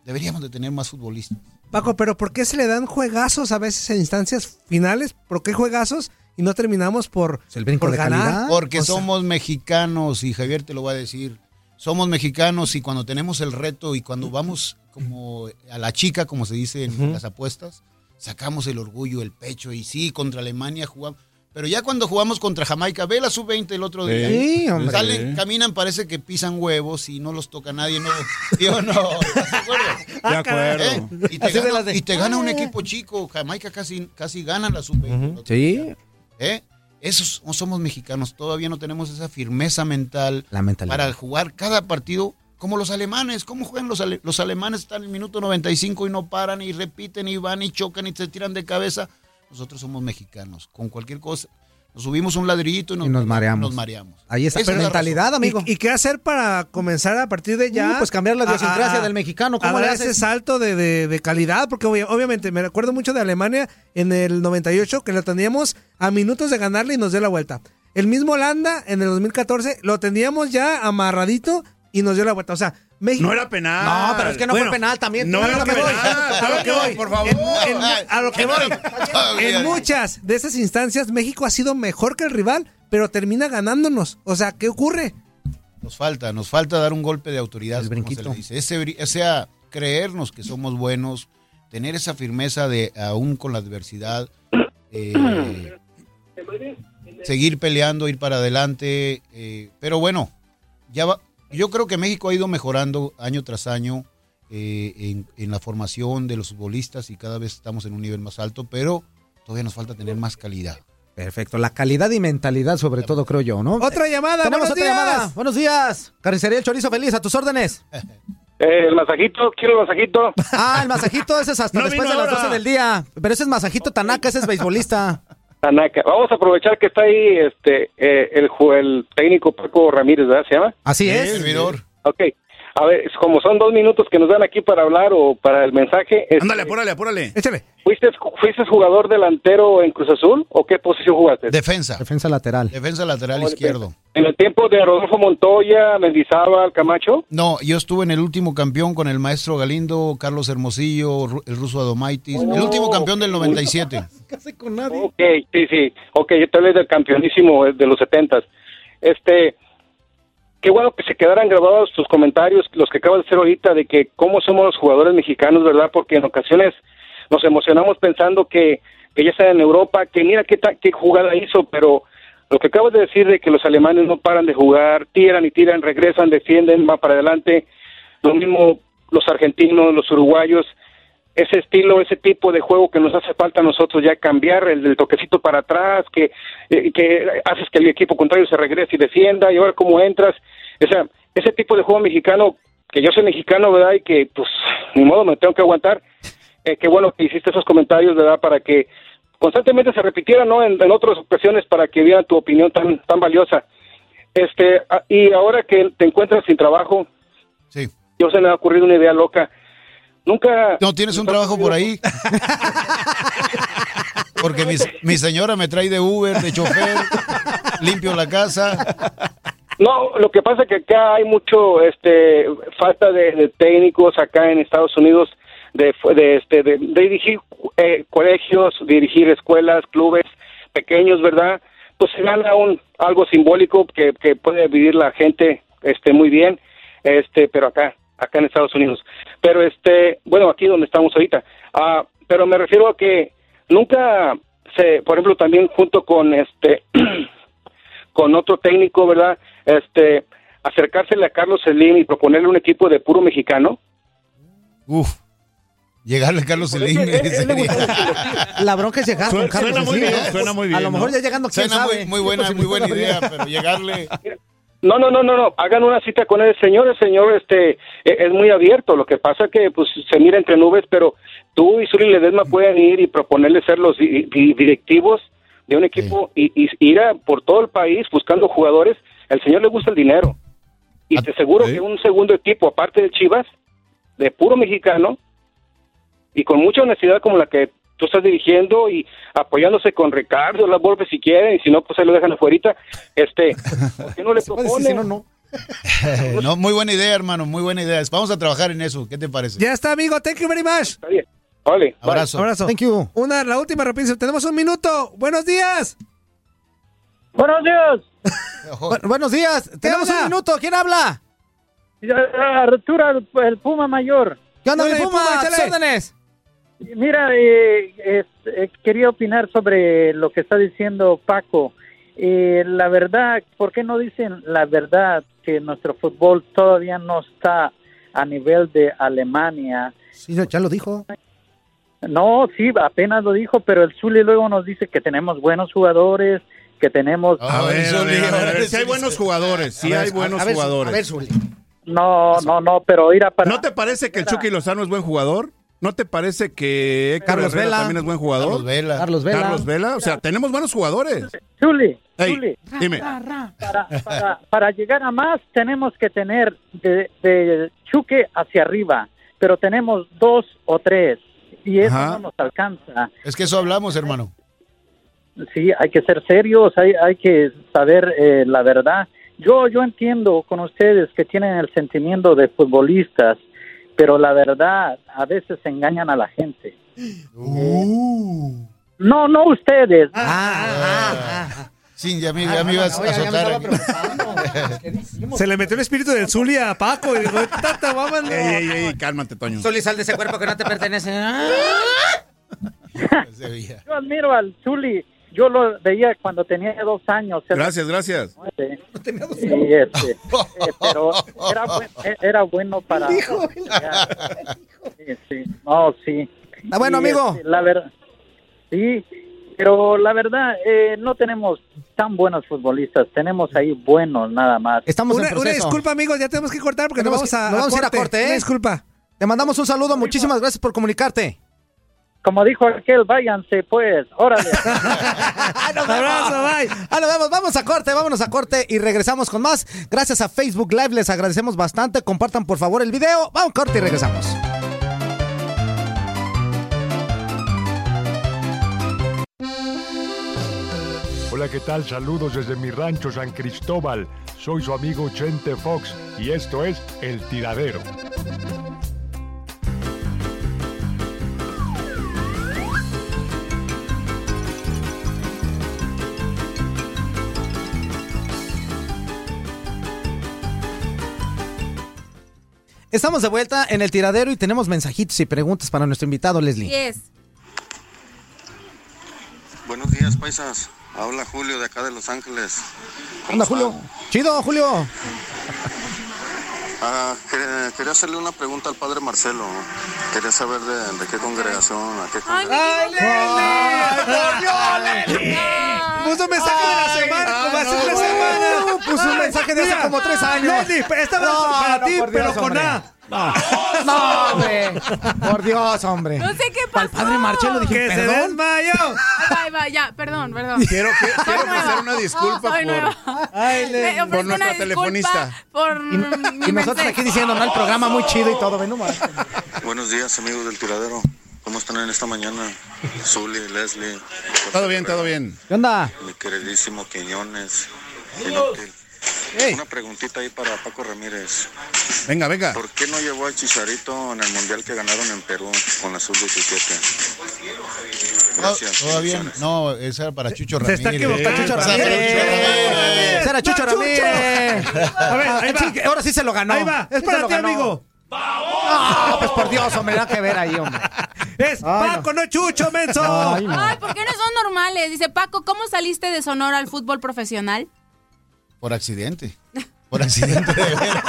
Speaker 16: deberíamos de tener más futbolistas.
Speaker 6: Paco, pero ¿por qué se le dan juegazos a veces en instancias finales? ¿Por qué juegazos y no terminamos por, por ganar?
Speaker 16: Porque
Speaker 6: O sea,
Speaker 16: somos mexicanos y Javier te lo va a decir. Somos mexicanos y cuando tenemos el reto y cuando vamos como a la chica, como se dice en las apuestas, sacamos el orgullo, el pecho y sí, contra Alemania jugamos. Pero ya cuando jugamos contra Jamaica, ve la sub-20 el otro día.
Speaker 5: Sí, hombre.
Speaker 16: Salen, caminan, parece que pisan huevos y no los toca nadie. No, ¿sí o no? ¿Estás de acuerdo?
Speaker 8: De acuerdo.
Speaker 16: ¿Eh? Y te, gana,
Speaker 5: de-
Speaker 16: y te gana un equipo chico. Jamaica casi, casi gana la sub-20.
Speaker 5: Sí.
Speaker 16: ¿Eh? Esos no somos mexicanos, todavía no tenemos esa firmeza mental
Speaker 5: La
Speaker 16: para jugar cada partido como los alemanes. ¿Cómo juegan los, ale- los alemanes? Están en el minuto 95 y no paran y repiten y van y chocan y se tiran de cabeza. Nosotros somos mexicanos. Con cualquier cosa, nos subimos un ladrillito y nos,
Speaker 5: Y nos mareamos.
Speaker 16: Nos mareamos.
Speaker 5: Ahí está
Speaker 16: Esa es
Speaker 5: mentalidad,
Speaker 6: ¿Y,
Speaker 5: amigo.
Speaker 6: y qué hacer para comenzar a partir de ya?
Speaker 5: Uh, pues cambiar la
Speaker 6: a-
Speaker 5: idiosincrasia del mexicano.
Speaker 6: a
Speaker 5: ¿Cómo le haces?
Speaker 6: ese salto de, de- de calidad, porque obvia- obviamente me recuerdo mucho de Alemania en el 98 que lo teníamos a minutos de ganarle y nos dio la vuelta. El mismo Holanda en el 2014 lo teníamos ya amarradito y nos dio la vuelta. O sea, México.
Speaker 8: No era penal.
Speaker 5: No, pero es que no
Speaker 6: Bueno,
Speaker 5: fue penal también.
Speaker 8: no
Speaker 5: Tú,
Speaker 8: era
Speaker 5: a lo que voy.
Speaker 8: penal.
Speaker 6: A lo que voy.
Speaker 8: Por favor.
Speaker 6: En a lo que voy. En muchas de esas instancias, México ha sido mejor que el rival, pero termina ganándonos. O sea, ¿qué ocurre?
Speaker 16: Nos falta, nos falta dar un golpe de autoridad.
Speaker 5: El
Speaker 16: como se
Speaker 5: brinquito.
Speaker 16: le dice. Ese o sea, creernos que somos buenos, tener esa firmeza de, aún con la adversidad, eh, seguir peleando, ir para adelante. eh, pero bueno, ya va- yo creo que México ha ido mejorando año tras año eh, en, en la formación de los futbolistas y cada vez estamos en un nivel más alto, pero todavía nos falta tener más calidad.
Speaker 5: Perfecto, la calidad y mentalidad sobre todo creo yo, ¿no?
Speaker 6: Otra llamada,
Speaker 5: Tenemos otra
Speaker 6: días.
Speaker 5: llamada. Buenos días. Carnicería El Chorizo Feliz, a tus órdenes.
Speaker 21: Eh, el masajito, quiero el masajito.
Speaker 5: Ah, el masajito ese es hasta
Speaker 21: No
Speaker 5: después de las
Speaker 21: ahora.
Speaker 5: 12 del día. Pero ese es masajito Tanaka, ese es beisbolista.
Speaker 21: Tanaka. Vamos a aprovechar que está ahí este eh, el, el técnico Paco Ramírez, ¿verdad? ¿Se llama?
Speaker 5: Así es.
Speaker 16: Servidor.
Speaker 21: Ok. A ver, como son dos minutos que nos dan aquí para hablar o para el mensaje. este,
Speaker 8: Ándale, apúrale, apúrale.
Speaker 6: Échale.
Speaker 21: ¿fuiste, ¿Fuiste jugador delantero en Cruz Azul o qué posición jugaste?
Speaker 16: Defensa.
Speaker 5: Defensa lateral.
Speaker 16: Defensa lateral izquierdo.
Speaker 21: ¿En el tiempo de Rodolfo Montoya, Mendizábal, Camacho?
Speaker 16: No, yo estuve en el último campeón con el maestro Galindo, Carlos Hermosillo, el ruso Adomaitis. el último campeón del 97.
Speaker 5: Casi con nadie.
Speaker 21: Ok, sí, sí. Ok, yo te hablé del campeonísimo de los setentas. Este, qué bueno que se quedaran grabados tus comentarios, los que acabas de hacer ahorita, de que cómo somos los jugadores mexicanos, ¿verdad? Porque en ocasiones nos emocionamos pensando que, que ya está en Europa, que mira qué, ta- qué jugada hizo, pero lo que acabas de decir de que los alemanes no paran de jugar, tiran y tiran, regresan, defienden, van para adelante, lo mismo los argentinos, los uruguayos, ese estilo, ese tipo de juego que nos hace falta a nosotros ya cambiar, el del toquecito para atrás, que, eh, que haces que el equipo contrario se regrese y defienda, y ahora cómo entras, o sea, ese tipo de juego mexicano, que yo soy mexicano, ¿verdad? Y que, pues, ni modo, me tengo que aguantar. Eh, qué bueno que hiciste esos comentarios, ¿verdad? Para que constantemente se repitiera, ¿no? En, en otras ocasiones para que vieran tu opinión tan, tan valiosa. Este, ah, y ahora que te encuentras sin trabajo,
Speaker 16: Sí.
Speaker 21: yo se me ha ocurrido una idea loca. Nunca.
Speaker 16: ¿No tienes un trabajo por ahí? Porque mi, mi señora me trae de Uber, de chofer, limpio la casa.
Speaker 21: No, lo que pasa es que acá hay mucho este falta de, de técnicos acá en Estados Unidos de, de, este, de, de dirigir eh, colegios, dirigir escuelas, clubes pequeños, ¿verdad? Pues se gana un algo simbólico que, que puede vivir la gente este muy bien, este, pero acá, acá en Estados Unidos. Pero este, bueno, aquí donde estamos ahorita. Ah, pero me refiero a que nunca se, por ejemplo, también junto con este con otro técnico, ¿verdad? Este, acercársele a Carlos Slim y proponerle un equipo de puro mexicano.
Speaker 16: Uf. Llegarle a Carlos Slim.
Speaker 5: La bronca es llegar.
Speaker 16: Suena-
Speaker 5: con Carlos
Speaker 16: suena muy bien, muy
Speaker 5: A lo mejor
Speaker 16: ¿no?
Speaker 5: ya llegando, quién
Speaker 16: Suena muy-
Speaker 5: sabe.
Speaker 16: muy buena-
Speaker 5: ¿Qué
Speaker 16: muy buena idea, pero llegarle...
Speaker 21: No, no, no, no, no, hagan una cita con el señor, el señor este e- es muy abierto, lo que pasa que pues se mira entre nubes, pero tú y Suri Ledesma pueden ir y proponerle ser los di- di- directivos de un equipo y, y ir a por todo el país buscando jugadores, el señor le gusta el dinero. Y te aseguro que un segundo equipo aparte de Chivas, de puro mexicano y con mucha honestidad como la que tú estás dirigiendo y apoyándose con Ricardo, la Volpe si quieren, y si no, pues ahí lo dejan afuera. Este, ¿por qué no le proponen?
Speaker 16: no, muy buena idea, hermano, muy buena idea. Vamos a trabajar en eso. ¿Qué te parece?
Speaker 6: Ya está, amigo. Thank you very much.
Speaker 21: Vale.
Speaker 16: Abrazo.
Speaker 6: Abrazo.
Speaker 5: Thank you.
Speaker 6: Una, la última rapidísimo. Tenemos un minuto. Buenos días.
Speaker 23: Buenos días.
Speaker 5: Bu- buenos días. Tenemos un minuto. ¿Quién habla?
Speaker 23: Arturo, el, Puma Mayor.
Speaker 5: ¿Qué onda, Puma?
Speaker 6: Puma.
Speaker 23: Mira, eh, eh, quería opinar sobre lo que está diciendo Paco. Eh, la verdad, ¿por qué no dicen la verdad que nuestro fútbol todavía no está a nivel de Alemania?
Speaker 5: Sí, ya lo dijo.
Speaker 23: No, sí, apenas lo dijo, pero el Zuli luego nos dice que tenemos buenos jugadores, que tenemos...
Speaker 8: A ver, a ver, a ver, a ver, si hay buenos jugadores,
Speaker 23: ver,
Speaker 8: hay buenos jugadores.
Speaker 23: a ver, No, no, no, pero ir a para...
Speaker 8: ¿No te parece que el Chucky Lozano es buen jugador? ¿No te parece que Héctor
Speaker 5: Carlos
Speaker 8: Herrera
Speaker 5: Vela.
Speaker 8: también es buen jugador?
Speaker 16: Carlos Vela.
Speaker 5: Carlos Vela.
Speaker 8: Carlos Vela. O sea, tenemos buenos jugadores.
Speaker 23: Zuli,
Speaker 8: Ey,
Speaker 23: Zuli,
Speaker 8: dime.
Speaker 23: para, para, para llegar a más tenemos que tener de, de Chuque hacia arriba, pero tenemos dos o tres y eso
Speaker 16: Ajá.
Speaker 23: no nos alcanza.
Speaker 16: Es que eso hablamos, hermano.
Speaker 23: Sí, hay que ser serios, hay, hay que saber eh, la verdad. Yo, yo entiendo con ustedes que tienen el sentimiento de futbolistas, pero la verdad a veces engañan a la gente. No, no ustedes.
Speaker 16: Sí, ya me, ya me ibas a
Speaker 5: Oiga, ya me
Speaker 16: azotar.
Speaker 5: estaba
Speaker 16: aquí.
Speaker 5: preocupando.
Speaker 6: Se le metió el espíritu del Zuli a Paco y dijo, tata, vámonos.
Speaker 8: Ey, ey, ey, cálmate, Toño.
Speaker 5: Zuli, sal de ese cuerpo que no te pertenece.
Speaker 23: Yo admiro al Zuli. Yo lo veía cuando tenía dos años.
Speaker 8: Gracias, gracias.
Speaker 23: Sí, este, eh, pero era, buen- era bueno para... Sí, sí. No, sí.
Speaker 5: Está bueno,
Speaker 23: Y,
Speaker 5: amigo.
Speaker 23: este, la verdad, sí, pero la verdad, eh, no tenemos tan buenos futbolistas. Tenemos ahí buenos nada más.
Speaker 5: Estamos
Speaker 6: Una,
Speaker 5: en
Speaker 6: una disculpa, amigos, ya tenemos que cortar porque nos
Speaker 5: Tenemos
Speaker 6: vamos
Speaker 5: que-
Speaker 6: a,
Speaker 5: nos vamos a ir a corte, ¿eh?
Speaker 6: Una disculpa.
Speaker 5: Te mandamos un saludo. Muchísimas gracias por comunicarte.
Speaker 23: Como dijo aquel, váyanse pues, órale.
Speaker 5: Abrazo, bye. Ah, nos vemos. Vamos a corte, vámonos a corte y regresamos con más. Gracias a Facebook Live, les agradecemos bastante. Compartan por favor el video. Vamos a corte y regresamos.
Speaker 18: Hola, ¿qué tal? Saludos desde mi rancho San Cristóbal. Soy su amigo Chente Fox y esto es El Tiradero.
Speaker 5: Estamos de vuelta en el tiradero y tenemos mensajitos y preguntas para nuestro invitado, Leslie.
Speaker 7: Yes.
Speaker 13: Buenos días, paisas. Habla Julio de acá de Los Ángeles. ¿Cómo
Speaker 5: Anda,
Speaker 13: están?
Speaker 5: Julio. Chido, Julio.
Speaker 13: Ah, quería, quería hacerle una pregunta al padre Marcelo. Quería saber de, de qué congregación, a qué congregación.
Speaker 6: Puso un mensaje de la semana, como hace una semana.
Speaker 5: Puso un mensaje de hace como tres años.
Speaker 6: Leslie, esta
Speaker 5: No,
Speaker 6: para
Speaker 5: no,
Speaker 6: ti, pero con
Speaker 5: hombre.
Speaker 6: A.
Speaker 5: No, no, hombre. Por Dios, hombre.
Speaker 7: No sé qué pasó.
Speaker 5: Al padre Marcelo dije,
Speaker 6: Que se
Speaker 5: perdón.
Speaker 6: desmayó.
Speaker 7: Ahí va, ya, perdón, perdón.
Speaker 8: Quiero,
Speaker 7: Soy
Speaker 8: quiero ofrecer una disculpa
Speaker 7: Soy
Speaker 8: por,
Speaker 6: Ay, le-
Speaker 8: por nuestra telefonista.
Speaker 7: Por
Speaker 5: Y, no-
Speaker 7: mi
Speaker 5: y nosotros aquí diciendo, no, el programa muy chido y todo, nomás.
Speaker 13: Buenos días, amigos del tiradero. ¿Cómo están en esta mañana? Zully, Leslie.
Speaker 8: Todo bien, todo bien.
Speaker 5: ¿Qué onda?
Speaker 13: Mi queridísimo Quiñones. Inútil. Una preguntita ahí para Paco Ramírez.
Speaker 8: Venga, venga.
Speaker 13: ¿Por qué no llevó al Chicharito en el mundial que ganaron en Perú con la sub-17? Gracias.
Speaker 16: Todavía
Speaker 13: bendiciones.
Speaker 16: no, esa era para Chucho
Speaker 6: Se
Speaker 16: Ramírez.
Speaker 6: está equivocando.
Speaker 5: Chucho Ramírez.
Speaker 16: Chucho Ramírez.
Speaker 5: Ese era Chucho
Speaker 6: No.
Speaker 5: Ramírez.
Speaker 6: A ver, ahí
Speaker 5: Ah,
Speaker 6: va.
Speaker 5: sí, ahora sí se lo ganó.
Speaker 6: Ahí va, es
Speaker 5: Sí
Speaker 6: para
Speaker 5: se
Speaker 6: ti, amigo.
Speaker 5: Ah, pues por Dios, hombre, da que ver ahí, hombre.
Speaker 6: Es
Speaker 5: Ay, no.
Speaker 6: Paco, no Chucho, menso.
Speaker 5: Ay, no.
Speaker 7: Ay, ¿por qué no son normales? Dice Paco, ¿cómo saliste de Sonora al fútbol profesional?
Speaker 16: Por accidente. Por accidente, de veras.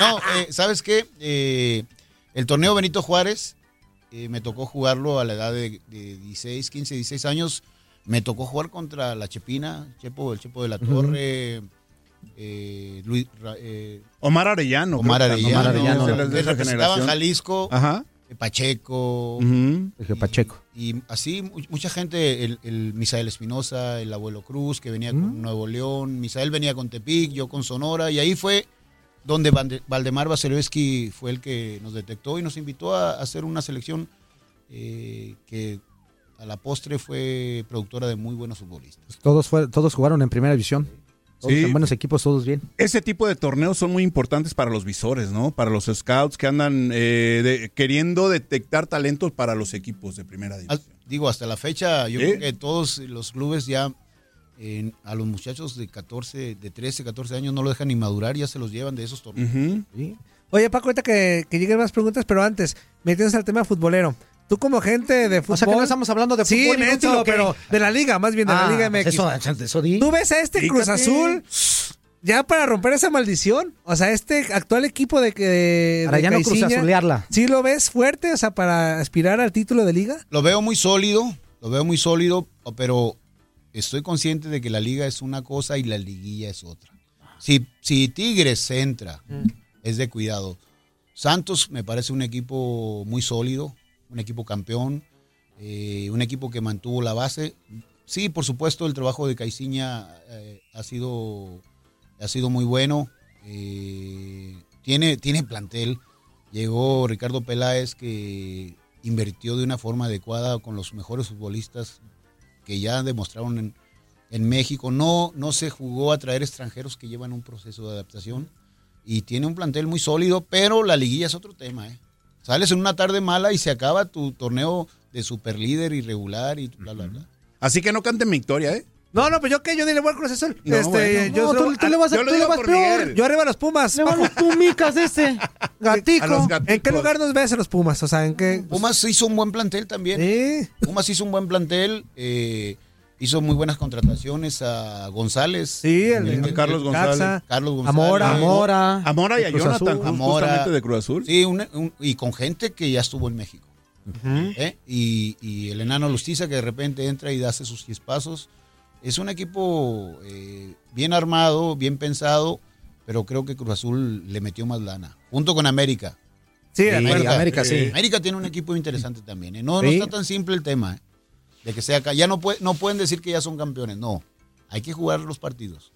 Speaker 16: No, eh, ¿sabes qué? Eh, el torneo Benito Juárez eh, me tocó jugarlo a la edad de, de 16, 15, 16 años. Me tocó jugar contra la Chepina, Chepo, el Chepo de la Torre, eh, Luis, eh,
Speaker 8: Omar Arellano.
Speaker 16: Omar Arellano.
Speaker 8: Omar Arellano, es de esa
Speaker 16: representaban. Jalisco,
Speaker 8: Ajá.
Speaker 16: Pacheco.
Speaker 5: Dije Pacheco.
Speaker 16: y así mu- mucha gente, el, el Misael Espinosa, el abuelo Cruz, que venía con Nuevo León, Misael venía con Tepic, yo con Sonora, y ahí fue donde Valdemar Vasilevsky fue el que nos detectó y nos invitó a hacer una selección eh, que a la postre fue productora de muy buenos futbolistas.
Speaker 5: Todos, fue- todos jugaron en primera división. Todos
Speaker 8: Sí.
Speaker 5: en buenos equipos, todos bien.
Speaker 8: Ese tipo de torneos son muy importantes para los visores, ¿no? Para los scouts que andan eh, de- queriendo detectar talentos para los equipos de primera división.
Speaker 16: Digo, hasta la fecha, yo
Speaker 8: Sí.
Speaker 16: creo que todos los clubes ya en- a los muchachos de 14, de 13, 14 años no lo dejan ni madurar, ya se los llevan de esos torneos.
Speaker 6: Oye, Paco, ahorita que, que lleguen más preguntas, pero antes, metiéndonos al tema futbolero. Tú como gente de fútbol...
Speaker 5: O sea que no estamos hablando de
Speaker 6: Sí,
Speaker 5: fútbol
Speaker 6: menso,
Speaker 5: inútil,
Speaker 6: pero de la liga, más bien de la
Speaker 5: Ah,
Speaker 6: Liga
Speaker 5: pues
Speaker 6: MX.
Speaker 5: eso, eso di.
Speaker 6: ¿Tú ves a este Cruz. Azul ya para romper esa maldición? O sea, este actual equipo de que... de
Speaker 5: Para ya no
Speaker 6: Caixinha,
Speaker 5: cruzazulearla.
Speaker 6: ¿Sí lo ves fuerte? O sea, para aspirar al título de liga.
Speaker 16: Lo veo muy sólido, lo veo muy sólido, pero estoy consciente de que la liga es una cosa y la liguilla es otra. Si, si Tigres entra, es de cuidado. Santos me parece un equipo muy sólido, un equipo campeón, eh, un equipo que mantuvo la base. Sí, por supuesto, el trabajo de Caiciña eh, ha, sido, ha sido muy bueno. eh, tiene, tiene plantel. Llegó Ricardo Peláez que invirtió de una forma adecuada con los mejores futbolistas que ya demostraron en, México. No, no se jugó a traer extranjeros que llevan un proceso de adaptación y tiene un plantel muy sólido, pero la liguilla es otro tema. ¿eh? Sales en una tarde mala y se acaba tu torneo de superlíder irregular y bla, bla, bla.
Speaker 8: Así que no canten victoria, ¿eh?
Speaker 6: No, no, pues yo qué, yo ni le voy al Cruz Azul.
Speaker 5: No,
Speaker 6: este,
Speaker 5: bueno.
Speaker 6: yo
Speaker 5: No, tú- tú le vas a-
Speaker 6: yo
Speaker 5: tú le vas peor.
Speaker 6: Yo arriba a los Pumas.
Speaker 5: Le van los Pumicas ese. Gatico.
Speaker 6: ¿En qué lugar nos ves a los Pumas? O sea, ¿en qué?
Speaker 16: Pumas hizo un buen plantel también. Pumas hizo un buen plantel. eh, hizo muy buenas contrataciones a González.
Speaker 6: Sí, el-
Speaker 16: El-
Speaker 6: el- Carlos
Speaker 16: el-
Speaker 6: González.
Speaker 16: Carlos González.
Speaker 6: Amora. Amora.
Speaker 8: Amora y a Jonathan,
Speaker 16: Amora.
Speaker 8: justamente de Cruz Azul.
Speaker 16: Sí, un- un- y con gente que ya estuvo en México. ¿eh? y, y el enano Lustiza que de repente entra y hace sus chispazos. Es un equipo eh, bien armado, bien pensado, pero creo que Cruz Azul le metió más lana. Junto con América.
Speaker 6: Sí, de acuerdo.
Speaker 5: América, sí.
Speaker 16: América tiene un equipo interesante también. ¿eh? No,
Speaker 5: Sí.
Speaker 16: no está tan simple el tema. De que sea acá. Ya no, puede, no pueden decir que ya son campeones. No. Hay que jugar los partidos.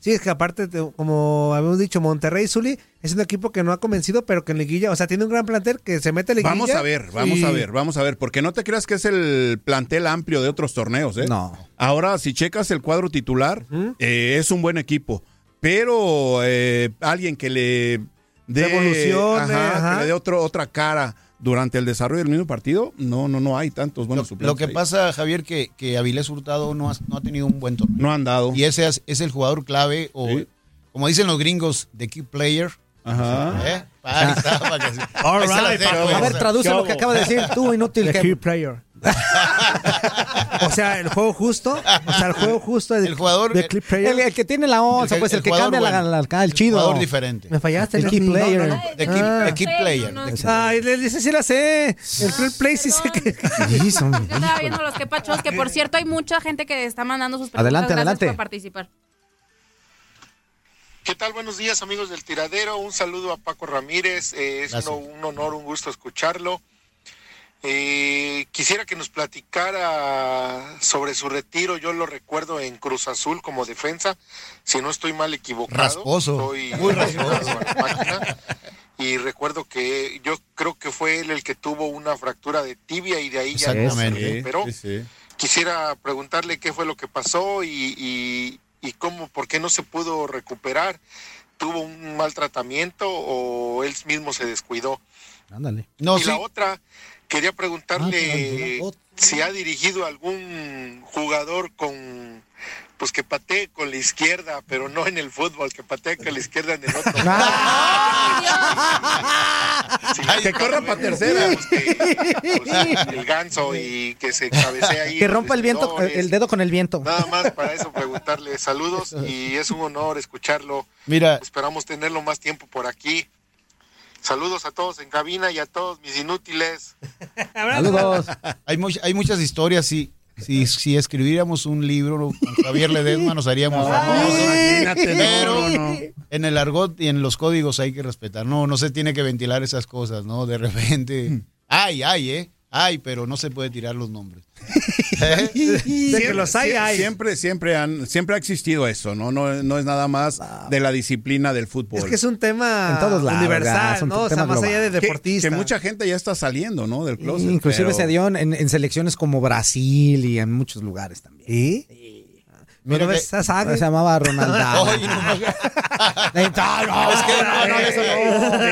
Speaker 6: Sí, es que aparte, te- como habíamos dicho, Monterrey Zuli es un equipo que no ha convencido, pero que en liguilla, o sea, tiene un gran plantel que se mete a liguilla.
Speaker 8: Vamos a ver, vamos
Speaker 6: y-
Speaker 8: a ver, vamos a ver, porque no te creas que es el plantel amplio de otros torneos, ¿eh?
Speaker 5: No.
Speaker 8: Ahora, si checas el cuadro titular, eh, es un buen equipo, pero eh, alguien que le dé,
Speaker 6: Revolucione,
Speaker 8: ajá,
Speaker 6: ajá.
Speaker 8: que le dé otro, otra cara durante el desarrollo del mismo partido, no, no, no hay tantos buenos
Speaker 16: Lo
Speaker 8: suplentes.
Speaker 16: que
Speaker 8: ahí.
Speaker 16: pasa, Javier, que, que Avilés Hurtado no ha, no ha tenido un buen torneo.
Speaker 8: No han dado.
Speaker 16: Y ese es, es el jugador clave, o como dicen los gringos, the key player.
Speaker 8: Ajá.
Speaker 16: ¿Eh? Ahí está, para que
Speaker 6: right.
Speaker 5: A ver, traduce lo que acaba de decir tú, inútil.
Speaker 6: The
Speaker 5: que-
Speaker 6: key player. o sea, el juego justo. O sea, el juego justo es
Speaker 16: El jugador-
Speaker 6: de clip player.
Speaker 5: El, el que tiene la onza,
Speaker 16: El-
Speaker 5: pues el,
Speaker 16: el
Speaker 5: que cambia la,
Speaker 16: bueno.
Speaker 5: la- el chido.
Speaker 16: Jugador diferente.
Speaker 6: Me fallaste.
Speaker 5: El key player.
Speaker 6: No, no, no.
Speaker 16: The key,
Speaker 6: Ah.
Speaker 16: the key player.
Speaker 6: Ay, le dice, sí la sé. El clip play sí sé que.
Speaker 7: Yo estaba viendo los que pachos, que por cierto hay mucha gente que está mandando sus preguntas.
Speaker 5: Adelante, adelante.
Speaker 7: por participar.
Speaker 24: ¿Qué tal? Buenos días amigos del tiradero. Un saludo a Paco Ramírez. Eh, es un honor, un gusto escucharlo. Eh, quisiera que nos platicara sobre su retiro. Yo lo recuerdo en Cruz Azul como defensa. Si no estoy mal equivocado.
Speaker 16: Rasposo.
Speaker 24: Estoy
Speaker 16: Muy
Speaker 24: rasposo máquina. Y recuerdo que yo creo que fue él el que tuvo una fractura de tibia y de ahí ya no se recuperó.
Speaker 8: Sí, sí.
Speaker 24: Quisiera preguntarle qué fue lo que pasó y, y, y cómo, por qué no se pudo recuperar. ¿Tuvo un mal tratamiento o él mismo se descuidó?
Speaker 5: Ándale.
Speaker 16: No,
Speaker 24: y
Speaker 16: sí.
Speaker 24: la otra, quería
Speaker 16: Ah,
Speaker 24: preguntarle si ha dirigido algún jugador con, pues que patee con la izquierda, pero no en el fútbol, que patee con la izquierda en el otro. Sí,
Speaker 8: Que corra para
Speaker 24: eh,
Speaker 8: tercera.
Speaker 24: digamos que, pues, el ganso y que se cabecea ahí.
Speaker 5: Que rompa el viento,
Speaker 24: vestidores.
Speaker 5: el dedo con el viento.
Speaker 24: Nada más para eso preguntarle saludos y es un honor escucharlo.
Speaker 16: Mira,
Speaker 24: Esperamos tenerlo más tiempo por aquí. Saludos a todos en cabina y a todos mis inútiles.
Speaker 5: Saludos.
Speaker 16: hay, much- hay muchas historias. Si, si, si escribiéramos un libro con Javier Ledesma nos haríamos famosos.
Speaker 8: No,
Speaker 16: Pero
Speaker 8: no.
Speaker 16: en el argot y en los códigos hay que respetar. No, no se tiene que ventilar esas cosas, ¿no? De repente. Ay, ay, ¿eh? Ay, pero no se puede tirar los nombres.
Speaker 6: De que los hay, hay.
Speaker 8: Siempre, siempre, han, siempre ha existido eso, ¿no? No, no es nada más de la disciplina del fútbol.
Speaker 6: Es que es un tema
Speaker 5: En todos lados,
Speaker 6: universal, ¿no? O sea, más
Speaker 5: global.
Speaker 6: allá de
Speaker 8: que,
Speaker 6: deportista.
Speaker 8: que mucha gente ya está saliendo, ¿no? Del closet.
Speaker 5: Inclusive
Speaker 8: pero-
Speaker 5: se dio en, en selecciones como Brasil y en muchos lugares también.
Speaker 6: ¿Y?
Speaker 16: Mira
Speaker 6: ¿No
Speaker 16: que-
Speaker 6: ves esa saga?
Speaker 5: Se llamaba Ronaldo.
Speaker 16: Oye, no, no,
Speaker 5: no,
Speaker 16: Es que-
Speaker 5: no, no, eso no.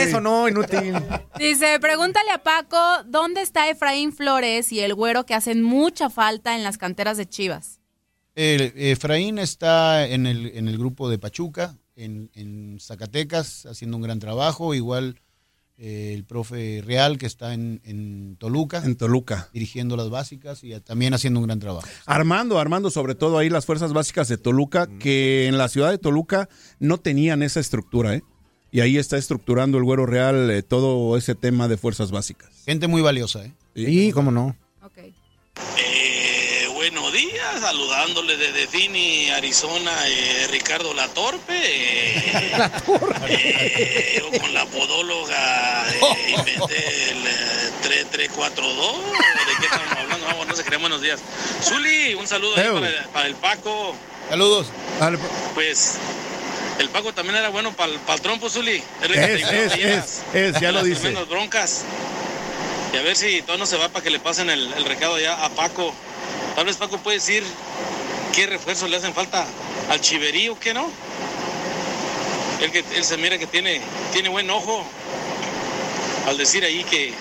Speaker 5: Eso no, inútil.
Speaker 7: Dice, pregúntale a Paco, ¿dónde está Efraín Flores y el güero que hacen mucha falta en las canteras de Chivas?
Speaker 16: El- Efraín está en el, en el grupo de Pachuca, en, en Zacatecas, haciendo un gran trabajo. Igual eh, el profe Real, que está en, en Toluca,
Speaker 8: En Toluca.
Speaker 16: dirigiendo las básicas y también haciendo un gran trabajo.
Speaker 8: Armando, armando sobre todo ahí las fuerzas básicas de Toluca, que en la ciudad de Toluca no tenían esa estructura, ¿eh? Y ahí está estructurando el Güero Real eh, todo ese tema de fuerzas básicas.
Speaker 16: Gente muy valiosa, ¿eh?
Speaker 5: Sí, cómo no.
Speaker 7: Ok.
Speaker 13: Eh, buenos días, saludándole desde Phoenix, Arizona, eh, Ricardo La Torpe. eh, yo con la podóloga eh, inventé el eh, 3342. ¿De qué estamos hablando? Vamos, no se crean buenos días. Zuli, un saludo ahí para, para el Paco.
Speaker 16: Saludos.
Speaker 8: Dale,
Speaker 13: Pues el Paco también era bueno para el trompo, Zuli.
Speaker 8: Es, es, es, es, ya lo dice.
Speaker 13: broncas. Y a ver si todo no se va para que le pasen el, el recado ya a Paco. Tal vez Paco puede decir qué refuerzos le hacen falta al chiverío, ¿qué no? Él, que, él se mira que tiene, tiene buen ojo al decir ahí que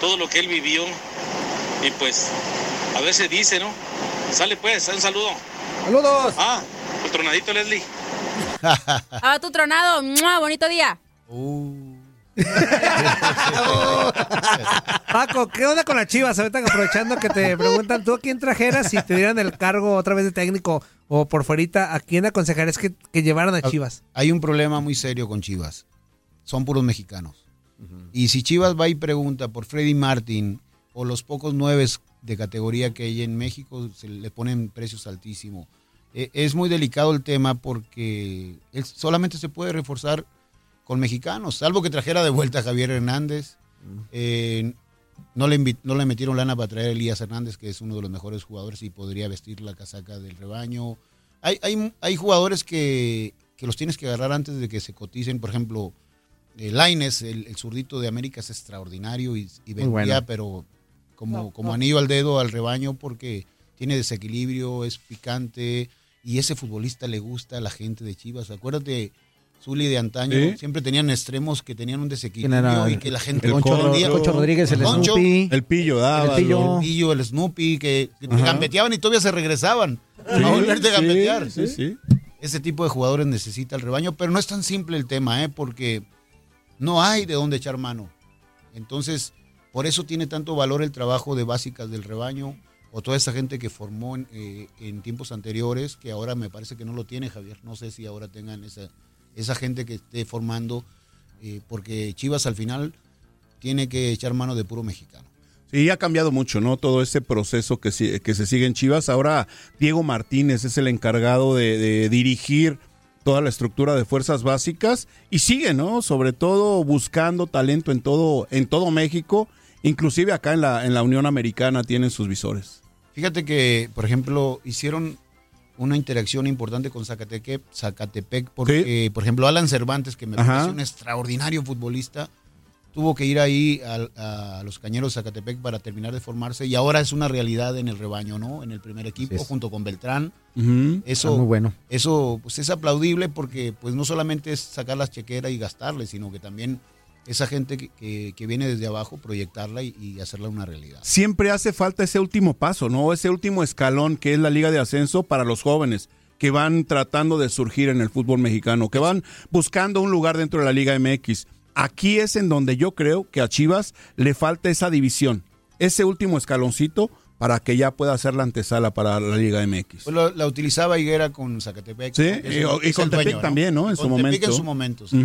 Speaker 13: todo lo que él vivió y pues a veces dice, ¿no?
Speaker 19: Sale pues, un saludo.
Speaker 5: Saludos.
Speaker 19: Ah, el tronadito Leslie.
Speaker 7: Ah, tu tronado. ¡Mua! Bonito día.
Speaker 6: Paco, ¿qué onda con las chivas? Ahorita aprovechando que te preguntan tú a quién trajeras si te dieran el cargo otra vez de técnico o por fuerita, ¿a quién aconsejarías que, que llevaran a Chivas?
Speaker 16: Hay un problema muy serio con Chivas. Son puros mexicanos. Y si Chivas va y pregunta por Freddy Martin o los pocos nueves de categoría que hay en México, se le ponen precios altísimos. Eh, es muy delicado el tema porque él solamente se puede reforzar con mexicanos, salvo que trajera de vuelta a Javier Hernández. Eh, no, le no le metieron lana para traer a Elías Hernández, que es uno de los mejores jugadores y podría vestir la casaca del rebaño. Hay, hay, hay jugadores que, que los tienes que agarrar antes de que se coticen. Por ejemplo, eh, Laines, el, el zurdito de América, es extraordinario y, y
Speaker 5: bueno.
Speaker 16: pero como, como anillo al dedo al rebaño porque tiene desequilibrio, es picante y ese futbolista le gusta a la gente de Chivas. Acuérdate, Zuli de antaño,
Speaker 8: Sí.
Speaker 16: siempre tenían extremos que tenían un
Speaker 5: ¿Quién
Speaker 16: desequilibrio y que la gente
Speaker 8: El
Speaker 16: Concho Rodríguez-
Speaker 5: Concho Rodríguez, el
Speaker 16: Concho,
Speaker 5: Snoopy.
Speaker 8: El pillo daba.
Speaker 5: El Pillo.
Speaker 16: el Pillo, el Snoopy, que, que gambeteaban y todavía se regresaban.
Speaker 8: Sí,
Speaker 16: a volverte a
Speaker 8: sí,
Speaker 16: gambetear.
Speaker 8: sí, sí.
Speaker 16: Ese tipo de jugadores necesita el rebaño, pero no es tan simple el tema, ¿eh? porque no hay de dónde echar mano. Entonces, por eso tiene tanto valor el trabajo de básicas del rebaño o toda esa gente que formó en, eh, en tiempos anteriores, que ahora me parece que no lo tiene, Javier. No sé si ahora tengan esa, esa gente que esté formando, eh, porque Chivas al final tiene que echar mano de puro mexicano.
Speaker 8: Sí, ha cambiado mucho, ¿no? Todo ese proceso que, que se sigue en Chivas. Ahora Diego Martínez es el encargado de, de dirigir toda la estructura de fuerzas básicas y sigue, ¿no? Sobre todo buscando talento en todo, en todo México, inclusive acá en la, en la Unión Americana tienen sus visores.
Speaker 16: Fíjate que, por ejemplo, hicieron una interacción importante con Zacatepec, Zacatepec porque, por ejemplo, Alan Cervantes, que me
Speaker 8: Ajá.
Speaker 16: parece un extraordinario futbolista, tuvo que ir ahí a, los cañeros de Zacatepec para terminar de formarse y ahora es una realidad en el rebaño, ¿no? En el primer equipo, junto con Beltrán. Eso,
Speaker 5: Está muy bueno.
Speaker 16: eso pues es aplaudible porque pues no solamente es sacar las chequeras y gastarle, sino que también esa gente que, que- que viene desde abajo, proyectarla y, y hacerla una realidad.
Speaker 8: Siempre hace falta ese último paso, ¿no? Ese último escalón que es la Liga de Ascenso para los jóvenes que van tratando de surgir en el fútbol mexicano, que van buscando un lugar dentro de la Liga MX. Aquí es en donde yo creo que a Chivas le falta esa división, ese último escaloncito para que ya pueda hacer la antesala para la Liga MX.
Speaker 16: Pues la, la utilizaba Higuera con Zacatepec.
Speaker 8: Sí,
Speaker 16: es
Speaker 8: y- con
Speaker 16: dueño,
Speaker 8: también, ¿no? En su momento.
Speaker 16: en su momento, sí.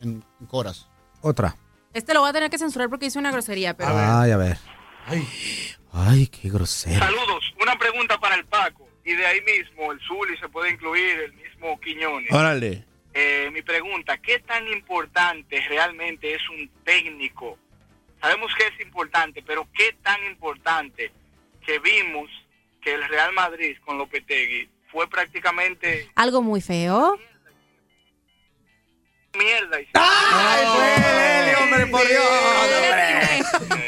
Speaker 16: En Coras.
Speaker 5: Otra.
Speaker 7: Este lo voy a tener que censurar porque hice una grosería, pero.
Speaker 5: Ay, a ver. Ay, qué grosero.
Speaker 25: Saludos. Una pregunta para el Paco. Y de ahí mismo, el Zuli se puede incluir, el mismo Quiñones.
Speaker 8: Órale.
Speaker 25: Eh, mi pregunta, ¿qué tan importante realmente es un técnico? Sabemos que es importante, pero ¿qué tan importante que vimos que el Real Madrid con Lopetegui fue prácticamente
Speaker 7: Algo muy feo.
Speaker 25: Mierda? Y
Speaker 5: ¡Ay, hombre, por Dios,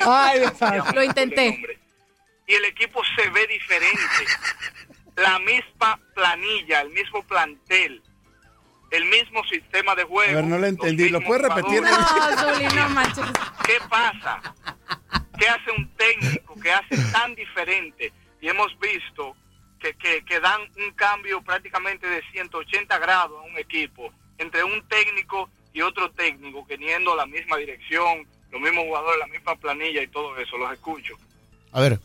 Speaker 5: Ay,
Speaker 7: Lo intenté.
Speaker 25: y el equipo se ve diferente. La misma planilla, el mismo plantel, el mismo sistema de juego.
Speaker 8: A ver, no lo entendí. ¿Lo puedes repetir?
Speaker 7: No, Zuli, no manches.
Speaker 25: ¿Qué pasa? ¿Qué hace un técnico que hace tan diferente? Y hemos visto que, que, que dan un cambio prácticamente de 180 grados a un equipo entre un técnico y otro técnico, teniendo la misma dirección, los mismos jugadores, la misma planilla y todo eso. Los escucho.
Speaker 16: A ver,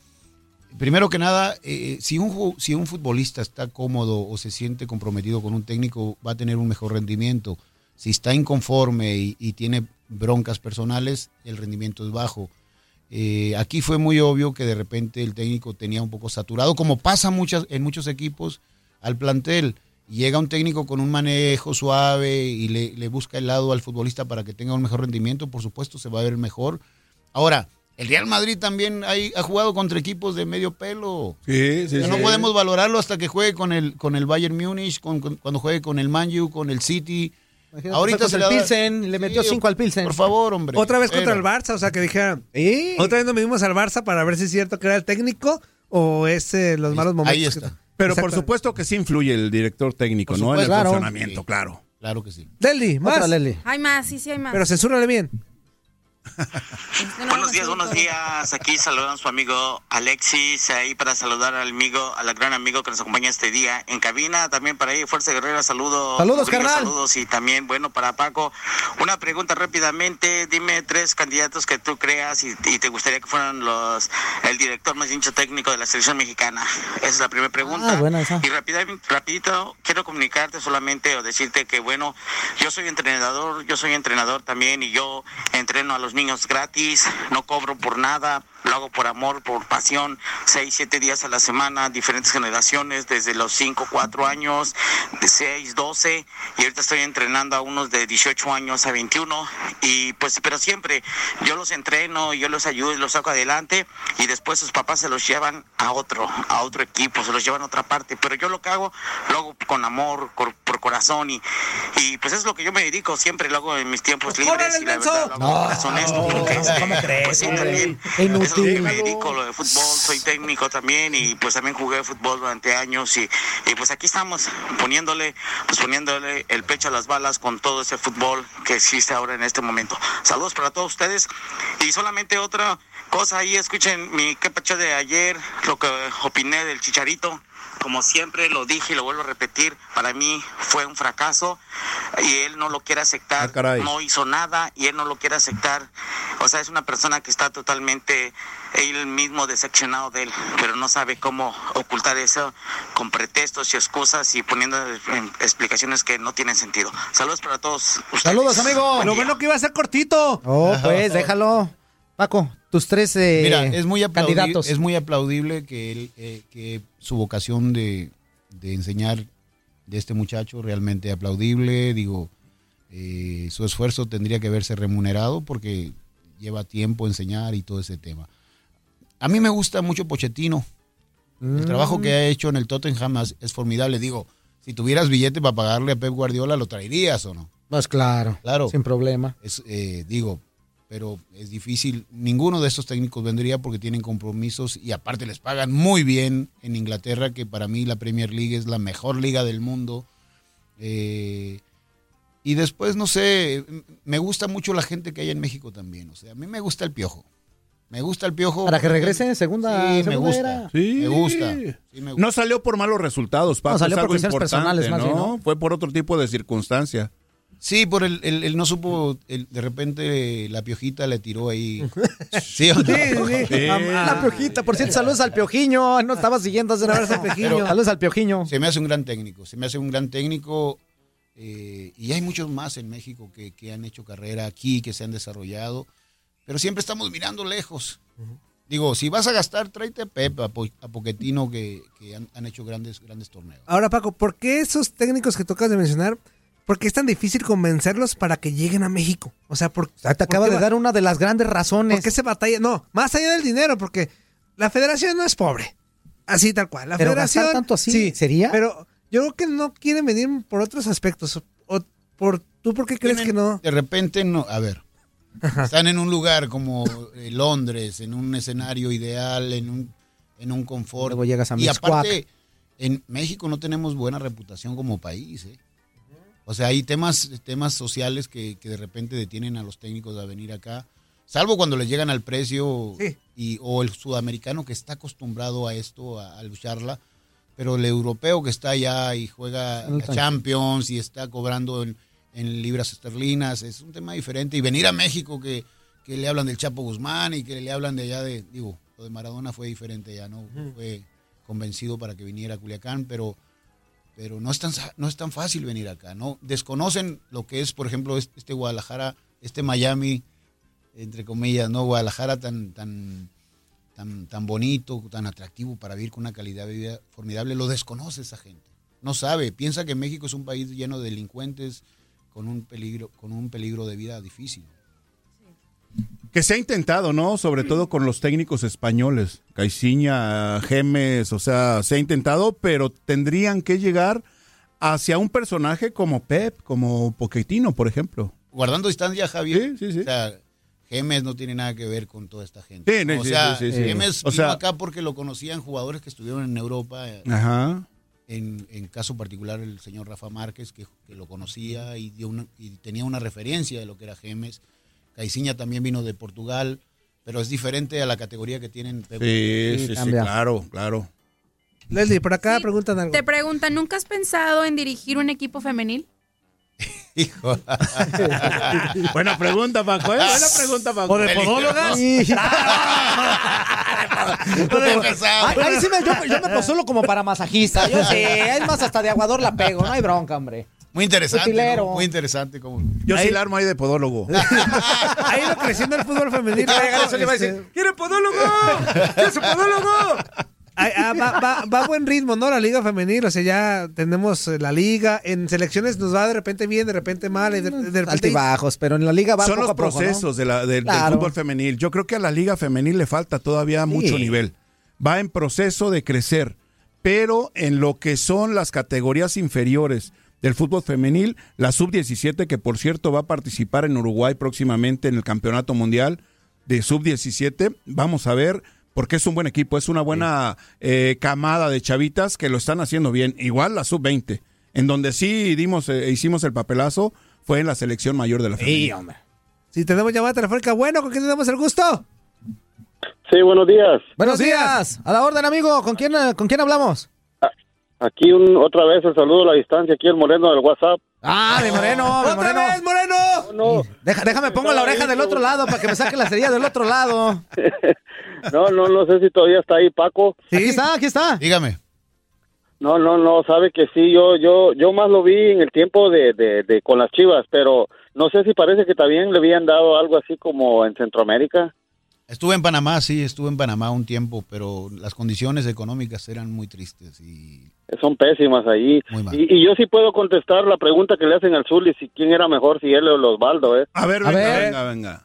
Speaker 16: primero que nada, eh, si, un, si un futbolista está cómodo o se siente comprometido con un técnico, va a tener un mejor rendimiento. Si está inconforme y, y tiene broncas personales, el rendimiento es bajo. Eh, aquí fue muy obvio que de repente el técnico tenía un poco saturado, como pasa muchas, en muchos equipos, al plantel. Llega un técnico con un manejo suave y le, le busca el lado al futbolista para que tenga un mejor rendimiento, por supuesto se va a ver mejor. Ahora, el Real Madrid también hay- ha jugado contra equipos de medio pelo.
Speaker 8: Sí, sí,
Speaker 16: no
Speaker 8: sí.
Speaker 16: podemos valorarlo hasta que juegue con el, con el Bayern Múnich, con- con- cuando juegue con el Man U, con el City.
Speaker 5: Ahorita
Speaker 16: se
Speaker 5: el
Speaker 16: le da-
Speaker 5: Pilsen, le metió
Speaker 16: Sí,
Speaker 5: 5 al Pilsen.
Speaker 16: Por favor, hombre.
Speaker 6: Otra vez contra el Barça, o sea, que dijera, otra vez nos medimos al Barça para ver si es cierto que era el técnico o es eh, los malos momentos.
Speaker 16: ahí
Speaker 6: que-.
Speaker 8: Pero por supuesto que sí influye el director técnico,
Speaker 16: Por
Speaker 8: ¿no? En el.
Speaker 16: Claro.
Speaker 8: funcionamiento,
Speaker 16: Sí.
Speaker 8: claro.
Speaker 16: Claro que sí.
Speaker 6: Leslie, más.
Speaker 5: Otra, Leslie.
Speaker 7: Hay más, sí, sí hay más.
Speaker 6: Pero censúrale bien.
Speaker 26: Buenos días, buenos días. Aquí saludan a su amigo Alexis, ahí para saludar al amigo, al gran amigo que nos acompaña este día. En cabina también para ahí, Fuerza Guerrera, saludos.
Speaker 5: Saludos, carnal.
Speaker 26: Saludos y también, bueno, para Paco, una pregunta rápidamente. Dime tres candidatos que tú creas y, y te gustaría que fueran los el director más hincho técnico de la selección mexicana. Esa es la primera pregunta.
Speaker 5: Ah, buena esa.
Speaker 26: Y rápidamente, rapidito, quiero comunicarte solamente o decirte que, bueno, yo soy entrenador, yo soy entrenador también y yo entreno a los niños gratis, no cobro por nada, lo hago por amor, por pasión, seis, siete días a la semana, diferentes generaciones, desde los 5, 4 años, de 6, 12, y ahorita estoy entrenando a unos de 18 años a 21, y pues, pero siempre yo los entreno, yo los ayudo y los saco adelante, y después sus papás se los llevan a otro, a otro equipo, se los llevan a otra parte, pero yo lo que hago, lo hago con amor, por corazón, y, y pues es lo que yo me dedico, siempre lo hago en mis tiempos libres, y la verdad lo hago con corazón esto, porque este,
Speaker 5: ¿cómo crees,
Speaker 26: pues sí, también,
Speaker 5: Inútil.
Speaker 26: me dedico, lo de fútbol, soy técnico también, y pues también jugué fútbol durante años, y, y pues aquí estamos, poniéndole, pues poniéndole el pecho a las balas con todo ese fútbol que existe ahora en este momento. Saludos para todos ustedes, y solamente otra cosa ahí, escuchen mi que pacho de ayer, lo que opiné del Chicharito. Como siempre lo dije y lo vuelvo a repetir, para mí fue un fracaso y él no lo quiere aceptar,
Speaker 8: caray.
Speaker 26: no hizo nada y él no lo quiere aceptar. O sea, es una persona que está totalmente él mismo decepcionado de él, pero no sabe cómo ocultar eso con pretextos y excusas y poniendo en explicaciones que no tienen sentido. Saludos para todos. ustedes.
Speaker 5: Saludos, amigo.
Speaker 26: Buen
Speaker 6: Lo
Speaker 26: día.
Speaker 6: bueno que iba a ser cortito.
Speaker 5: Oh, pues déjalo. Paco, tus tres eh,
Speaker 16: Mira, es muy,
Speaker 5: candidatos.
Speaker 16: es muy aplaudible que, él, eh, que su vocación de, de enseñar de este muchacho realmente aplaudible. Digo, eh, su esfuerzo tendría que verse remunerado porque lleva tiempo enseñar y todo ese tema. A mí me gusta mucho Pochettino. El
Speaker 5: Mm.
Speaker 16: trabajo que ha hecho en el Tottenham es, es formidable. Digo, si tuvieras billete para pagarle a Pep Guardiola, ¿lo traerías o no?
Speaker 5: Pues claro,
Speaker 16: Claro.
Speaker 5: sin problema.
Speaker 16: Es, eh, digo, pero es difícil. Ninguno de estos técnicos vendría porque tienen compromisos y aparte les pagan muy bien en Inglaterra, que para mí la Premier League es la mejor liga del mundo. Eh, y después, no sé, me gusta mucho la gente que hay en México también. O sea, a mí me gusta el piojo. Me gusta el piojo.
Speaker 5: Para que regrese en segunda,
Speaker 16: Sí, me
Speaker 5: segunda
Speaker 16: gusta.
Speaker 5: era.
Speaker 8: Sí.
Speaker 16: Me gusta. Sí, me gusta.
Speaker 8: No salió por malos resultados, Paco.
Speaker 5: No, salió
Speaker 8: es
Speaker 5: por
Speaker 8: algo
Speaker 5: cuestiones
Speaker 8: importante,
Speaker 5: personales, más bien,
Speaker 8: ¿no?
Speaker 5: ¿no?
Speaker 8: Fue por otro tipo de circunstancia.
Speaker 16: Sí, por el, el- el no supo, el- de repente la piojita le tiró ahí. ¿Sí o no?
Speaker 5: Sí, sí.
Speaker 8: Sí.
Speaker 5: La piojita, por cierto, saludos al piojiño. No estaba siguiendo hace al piojiño. Saludos al piojiño.
Speaker 16: Se me hace un gran técnico, se me hace un gran técnico eh, y hay muchos más en México que, que han hecho carrera aquí, que se han desarrollado, pero siempre estamos mirando lejos. Digo, si vas a gastar, tráete a Pep, a, Po- a Pochettino, que, que han, han hecho grandes, grandes torneos.
Speaker 6: Ahora, Paco, ¿por qué esos técnicos que tocas de mencionar, por qué es tan difícil convencerlos para que lleguen a México? O sea, por,
Speaker 5: Te acaba de dar una de las grandes razones.
Speaker 6: ¿por qué se batalla? No, más allá del dinero, porque la federación no es pobre. Así tal cual. La
Speaker 5: Pero
Speaker 6: federación.
Speaker 5: gastar tanto así, ¿sería?
Speaker 6: Pero yo creo que no quieren venir por otros aspectos. O por, ¿Tú por qué crees que no?
Speaker 16: De repente, no, a ver, están en un lugar como eh, Londres, en un escenario ideal, en un, en un confort.
Speaker 5: Luego llegas a
Speaker 16: y
Speaker 5: Mixcoac.
Speaker 16: aparte, en México no tenemos buena reputación como país. ¿eh? O sea, hay temas, temas sociales que, que de repente detienen a los técnicos de venir acá, salvo cuando les llegan al precio
Speaker 6: Sí.
Speaker 16: y, o el sudamericano que está acostumbrado a esto, a, a lucharla, pero el europeo que está allá y juega
Speaker 5: No
Speaker 16: Champions y está cobrando en, en libras esterlinas, es un tema diferente. Y venir a México que, que le hablan del Chapo Guzmán y que le hablan de allá de, digo, lo de Maradona fue diferente ya, ¿no? Fue convencido para que viniera a Culiacán, pero, pero no, es tan, no es tan fácil venir acá, ¿no? Desconocen lo que es, por ejemplo, este, este Guadalajara, este Miami, entre comillas, ¿no? Guadalajara tan, tan, tan, tan bonito, tan atractivo para vivir con una calidad de vida formidable, lo desconoce esa gente. No sabe, piensa que México es un país lleno de delincuentes con un peligro, con un peligro de vida difícil.
Speaker 8: Que se ha intentado, ¿no? Sobre todo con los técnicos españoles. Caiciña, Gemes, o sea, se ha intentado, pero tendrían que llegar hacia un personaje como Pep, como Pochettino, por ejemplo.
Speaker 16: Guardando distancia, Javier.
Speaker 8: Sí, sí, sí.
Speaker 16: O sea, Gemes no tiene nada que ver con toda esta gente.
Speaker 8: Sí,
Speaker 16: ¿no?
Speaker 8: sí,
Speaker 16: o
Speaker 8: sí,
Speaker 16: sea,
Speaker 8: sí.
Speaker 16: Gemes
Speaker 8: O
Speaker 16: vino
Speaker 8: sea-
Speaker 16: acá porque lo conocían jugadores que estuvieron en Europa. eh,
Speaker 8: Ajá.
Speaker 16: En, en caso particular el señor Rafa Márquez, que, que lo conocía y, dio una- y tenía una referencia de lo que era Gemes. Caiciña también vino de Portugal, pero es diferente a la categoría que tienen.
Speaker 8: Sí, sí, sí, claro, claro.
Speaker 6: Leslie, por acá preguntan algo.
Speaker 7: Te preguntan, ¿nunca has pensado en dirigir un equipo femenil?
Speaker 16: Hijo.
Speaker 8: Buena pregunta, Paco, ¿eh? Buena pregunta, Paco.
Speaker 6: ¿O de podólogas?
Speaker 5: Ay, ahí sí me, yo, yo me postulo como para masajista. Yo sí, es más, hasta de aguador la pego, no hay bronca, hombre.
Speaker 16: Muy interesante. Muy interesante. Como...
Speaker 8: Yo sí la armo ahí de podólogo.
Speaker 6: Ha ido creciendo el fútbol femenino.
Speaker 5: Eso le iba a decir, ¿quiere podólogo? ¿Quiere su podólogo?
Speaker 6: ay, ah, va, va- va a buen ritmo, ¿no? La liga femenil, o sea, ya tenemos eh, la liga. En selecciones nos va de repente bien, de repente mal. y de, de repente...
Speaker 5: Altibajos, pero en la liga va
Speaker 8: Son
Speaker 5: poco
Speaker 8: los
Speaker 5: a poco, ¿no?
Speaker 8: procesos de la- del- fútbol femenil. Yo creo que a la liga femenil le falta todavía mucho nivel. Va en proceso de crecer, pero en lo que son las categorías inferiores del fútbol femenil, la sub-17, que por cierto va a participar en Uruguay próximamente en el Campeonato Mundial de sub-17, vamos a ver, porque es un buen equipo, es una buena eh, camada de chavitas que lo están haciendo bien. Igual la sub-20, en donde sí dimos, eh, hicimos el papelazo, fue en la selección mayor de la femenil.
Speaker 6: Si tenemos llamada telefónica, bueno, ¿con quién tenemos el gusto?
Speaker 14: Sí, buenos días.
Speaker 5: Buenos días. A la orden, amigo. ¿Con quién, ¿con quién hablamos?
Speaker 14: Aquí un, otra vez el saludo a la distancia, aquí el Moreno del WhatsApp.
Speaker 5: Ah, mi moreno, mi
Speaker 6: ¡Otra
Speaker 5: moreno.
Speaker 6: vez, Moreno!
Speaker 14: No,
Speaker 5: Deja- déjame pongo la oreja del otro lado para que me saque la cerilla del otro lado.
Speaker 14: no, no, no sé si todavía está ahí Paco.
Speaker 5: Aquí está, aquí está.
Speaker 16: Dígame.
Speaker 14: No, no, no, sabe que sí, yo, yo, yo más lo vi en el tiempo de, de, de con las Chivas, pero no sé si parece que también le habían dado algo así como en Centroamérica.
Speaker 16: Estuve en Panamá, sí, estuve en Panamá un tiempo, pero las condiciones económicas eran muy tristes y
Speaker 14: Son pésimas
Speaker 16: mal.
Speaker 14: Y, y yo sí puedo contestar la pregunta que le hacen al Zuli, si quién era mejor, si él o los Osvaldo, ¿eh?
Speaker 8: A ver,
Speaker 5: A
Speaker 8: venga,
Speaker 5: ver.
Speaker 8: venga, venga.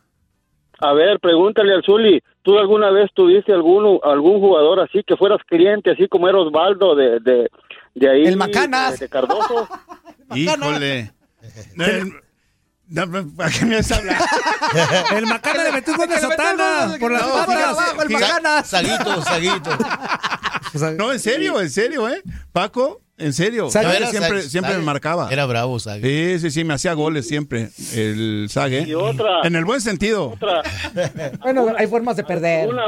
Speaker 14: A ver, pregúntale al Zuli, ¿tú alguna vez tuviste algún, algún jugador así que fueras cliente, así como era Osvaldo de, de, de ahí?
Speaker 5: El Macanas.
Speaker 14: De, de Cardoso.
Speaker 8: Híjole. No, no, ¿Para qué me vas a hablar?
Speaker 6: El Macana le metió un de sotana por las
Speaker 5: No, abajo, el
Speaker 8: Sí.
Speaker 5: Macanas.
Speaker 16: Saguito, Saguito.
Speaker 8: No, en serio, en serio, ¿eh? Paco, en serio.
Speaker 5: Sague.
Speaker 8: Siempre, siempre,
Speaker 16: Sague.
Speaker 8: siempre me marcaba.
Speaker 16: Era bravo, Sague.
Speaker 8: Sí, sí, sí, me hacía goles siempre. El Sague.
Speaker 14: Y otra.
Speaker 8: En el buen sentido.
Speaker 14: Otra,
Speaker 5: Bueno, hay formas de perder.
Speaker 14: ¿alguna,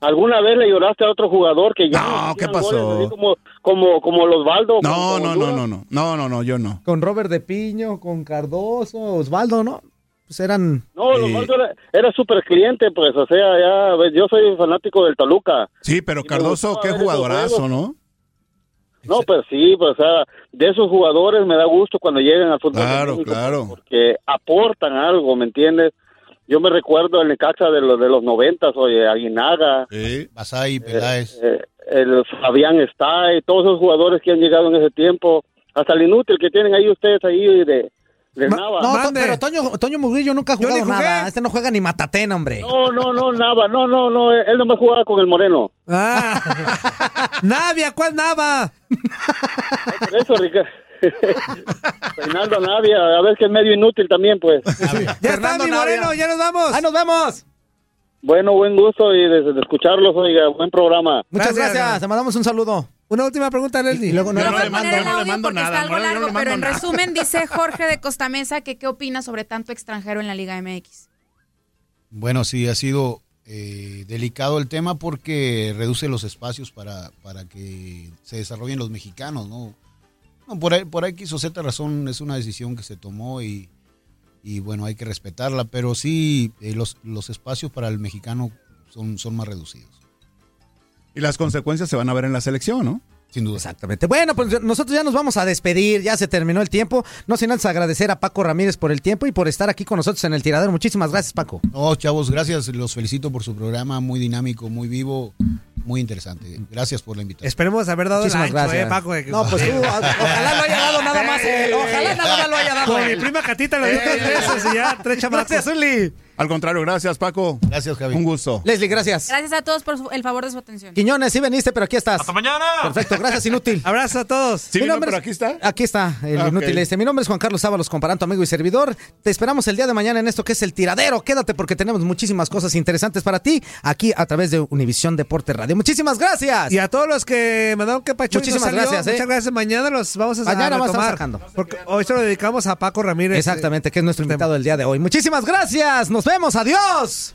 Speaker 14: ¿Alguna vez le lloraste a otro jugador que ya
Speaker 8: No, ¿qué pasó?
Speaker 14: como, como, como los Osvaldo?
Speaker 8: No,
Speaker 14: como
Speaker 8: no, no, no, no. No, no, no, yo no.
Speaker 5: Con Robert de Piño, con Cardoso, Osvaldo, ¿no? Pues eran.
Speaker 14: No. Osvaldo era, era súper cliente, pues, o sea, ya, yo soy fanático del Toluca.
Speaker 8: Sí, pero Cardoso, qué jugadorazo. ¿no?
Speaker 14: No, pues sí, pues, o sea, de esos jugadores me da gusto cuando llegan al fútbol.
Speaker 8: Claro, claro.
Speaker 14: Porque aportan algo, ¿me entiendes? Yo me recuerdo el Necaxa de los de los noventas, oye, Aguinaga,
Speaker 8: Sí.
Speaker 16: Basay, Peláez.
Speaker 14: eh, el Fabián está y todos esos jugadores que han llegado en ese tiempo, hasta el inútil que tienen ahí ustedes ahí de, de
Speaker 6: Ma-
Speaker 14: Nava.
Speaker 5: No, to- pero Toño, Toño Murillo nunca ha jugado nada. Este no juega ni matatena, hombre.
Speaker 14: No, no, no, Nava, no, no, no, él nomás jugaba con el Moreno.
Speaker 6: Ah. Navia, ¿cuál Nava?
Speaker 14: Por eso, Ricardo. Reinaldo Navia, a ver que es medio inútil también, pues.
Speaker 6: Ya
Speaker 5: Fernando
Speaker 6: está, mi
Speaker 5: Navia.
Speaker 6: Moreno, ya nos vamos.
Speaker 5: ¡Ahí nos vemos!
Speaker 14: Bueno, buen gusto y de, de escucharlos, oiga, buen programa.
Speaker 5: Muchas
Speaker 6: Gracias.
Speaker 5: gracias. Te mandamos un saludo.
Speaker 6: Una última pregunta, Leslie.
Speaker 5: Y luego no,
Speaker 7: No,
Speaker 8: le mando- no le nada,
Speaker 7: algo
Speaker 8: no le- no le
Speaker 7: largo, pero en
Speaker 8: nada.
Speaker 7: resumen dice Jorge de Costa Mesa que qué opina sobre tanto extranjero en la Liga MX.
Speaker 16: Bueno, sí, ha sido eh, delicado el tema porque reduce los espacios para, para que se desarrollen los mexicanos, ¿no? No, por, ahí- por X o Z razón es una decisión que se tomó y, y bueno, hay que respetarla, pero sí eh, los, los espacios para el mexicano son, son más reducidos,
Speaker 8: Y las consecuencias se van a ver en la selección, ¿no?
Speaker 16: sin duda.
Speaker 5: Exactamente. Bueno, pues nosotros ya nos vamos a despedir, ya se terminó el tiempo. No sin antes agradecer a Paco Ramírez por el tiempo y por estar aquí con nosotros en el tiradero. Muchísimas gracias, Paco.
Speaker 16: No, chavos, gracias, los felicito por su programa, muy dinámico, muy vivo, muy interesante. Gracias por la invitación.
Speaker 6: Esperemos haber dado el
Speaker 5: Muchísimas
Speaker 6: ancho,
Speaker 5: gracias.
Speaker 6: eh, Paco. de que-
Speaker 5: No, pues tú, o- ojalá lo haya dado nada más él. Ojalá nada más lo haya dado
Speaker 6: Con mi prima Catita lo dio tres veces y ya, tres chamacos.
Speaker 5: Gracias, Uli.
Speaker 8: Al contrario, gracias, Paco.
Speaker 16: Gracias, Javi.
Speaker 8: Un gusto.
Speaker 5: Leslie, gracias.
Speaker 7: Gracias a todos por su- el favor de su atención.
Speaker 5: Quiñones, sí veniste, pero aquí estás.
Speaker 17: ¡Hasta mañana!
Speaker 5: Perfecto, gracias, inútil.
Speaker 6: Abrazo a todos.
Speaker 8: ¿Sí
Speaker 5: Mi
Speaker 8: vino,
Speaker 5: nombre
Speaker 8: pero
Speaker 5: es-
Speaker 8: aquí está?
Speaker 5: Aquí está, el
Speaker 8: Ah,
Speaker 5: inútil este. Mi nombre es Juan Carlos Ábalos, comparando amigo y servidor. Te esperamos el día de mañana en esto que es el tiradero. Quédate porque tenemos muchísimas cosas interesantes para ti aquí a través de Univisión Deporte Radio. Muchísimas gracias.
Speaker 6: Y a todos los que mandaron que Pacho
Speaker 5: Muchísimas gracias, ¿eh?
Speaker 6: Muchas gracias. Mañana los vamos a,
Speaker 5: Mañana
Speaker 6: a
Speaker 5: vamos a estar
Speaker 6: retomar.
Speaker 5: sacando.
Speaker 6: Porque hoy se lo dedicamos a Paco Ramírez.
Speaker 5: Exactamente, que es nuestro invitado del día de hoy. Muchísimas gracias. Nos vemos. Adiós.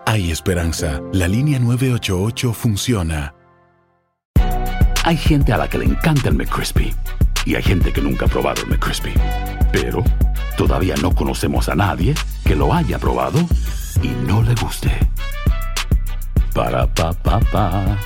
Speaker 1: Hay esperanza. La línea 988 funciona.
Speaker 27: Hay gente a la que le encanta el McCrispy y hay gente que nunca ha probado el McCrispy. Pero todavía no conocemos a nadie que lo haya probado y no le guste. Para pa pa pa.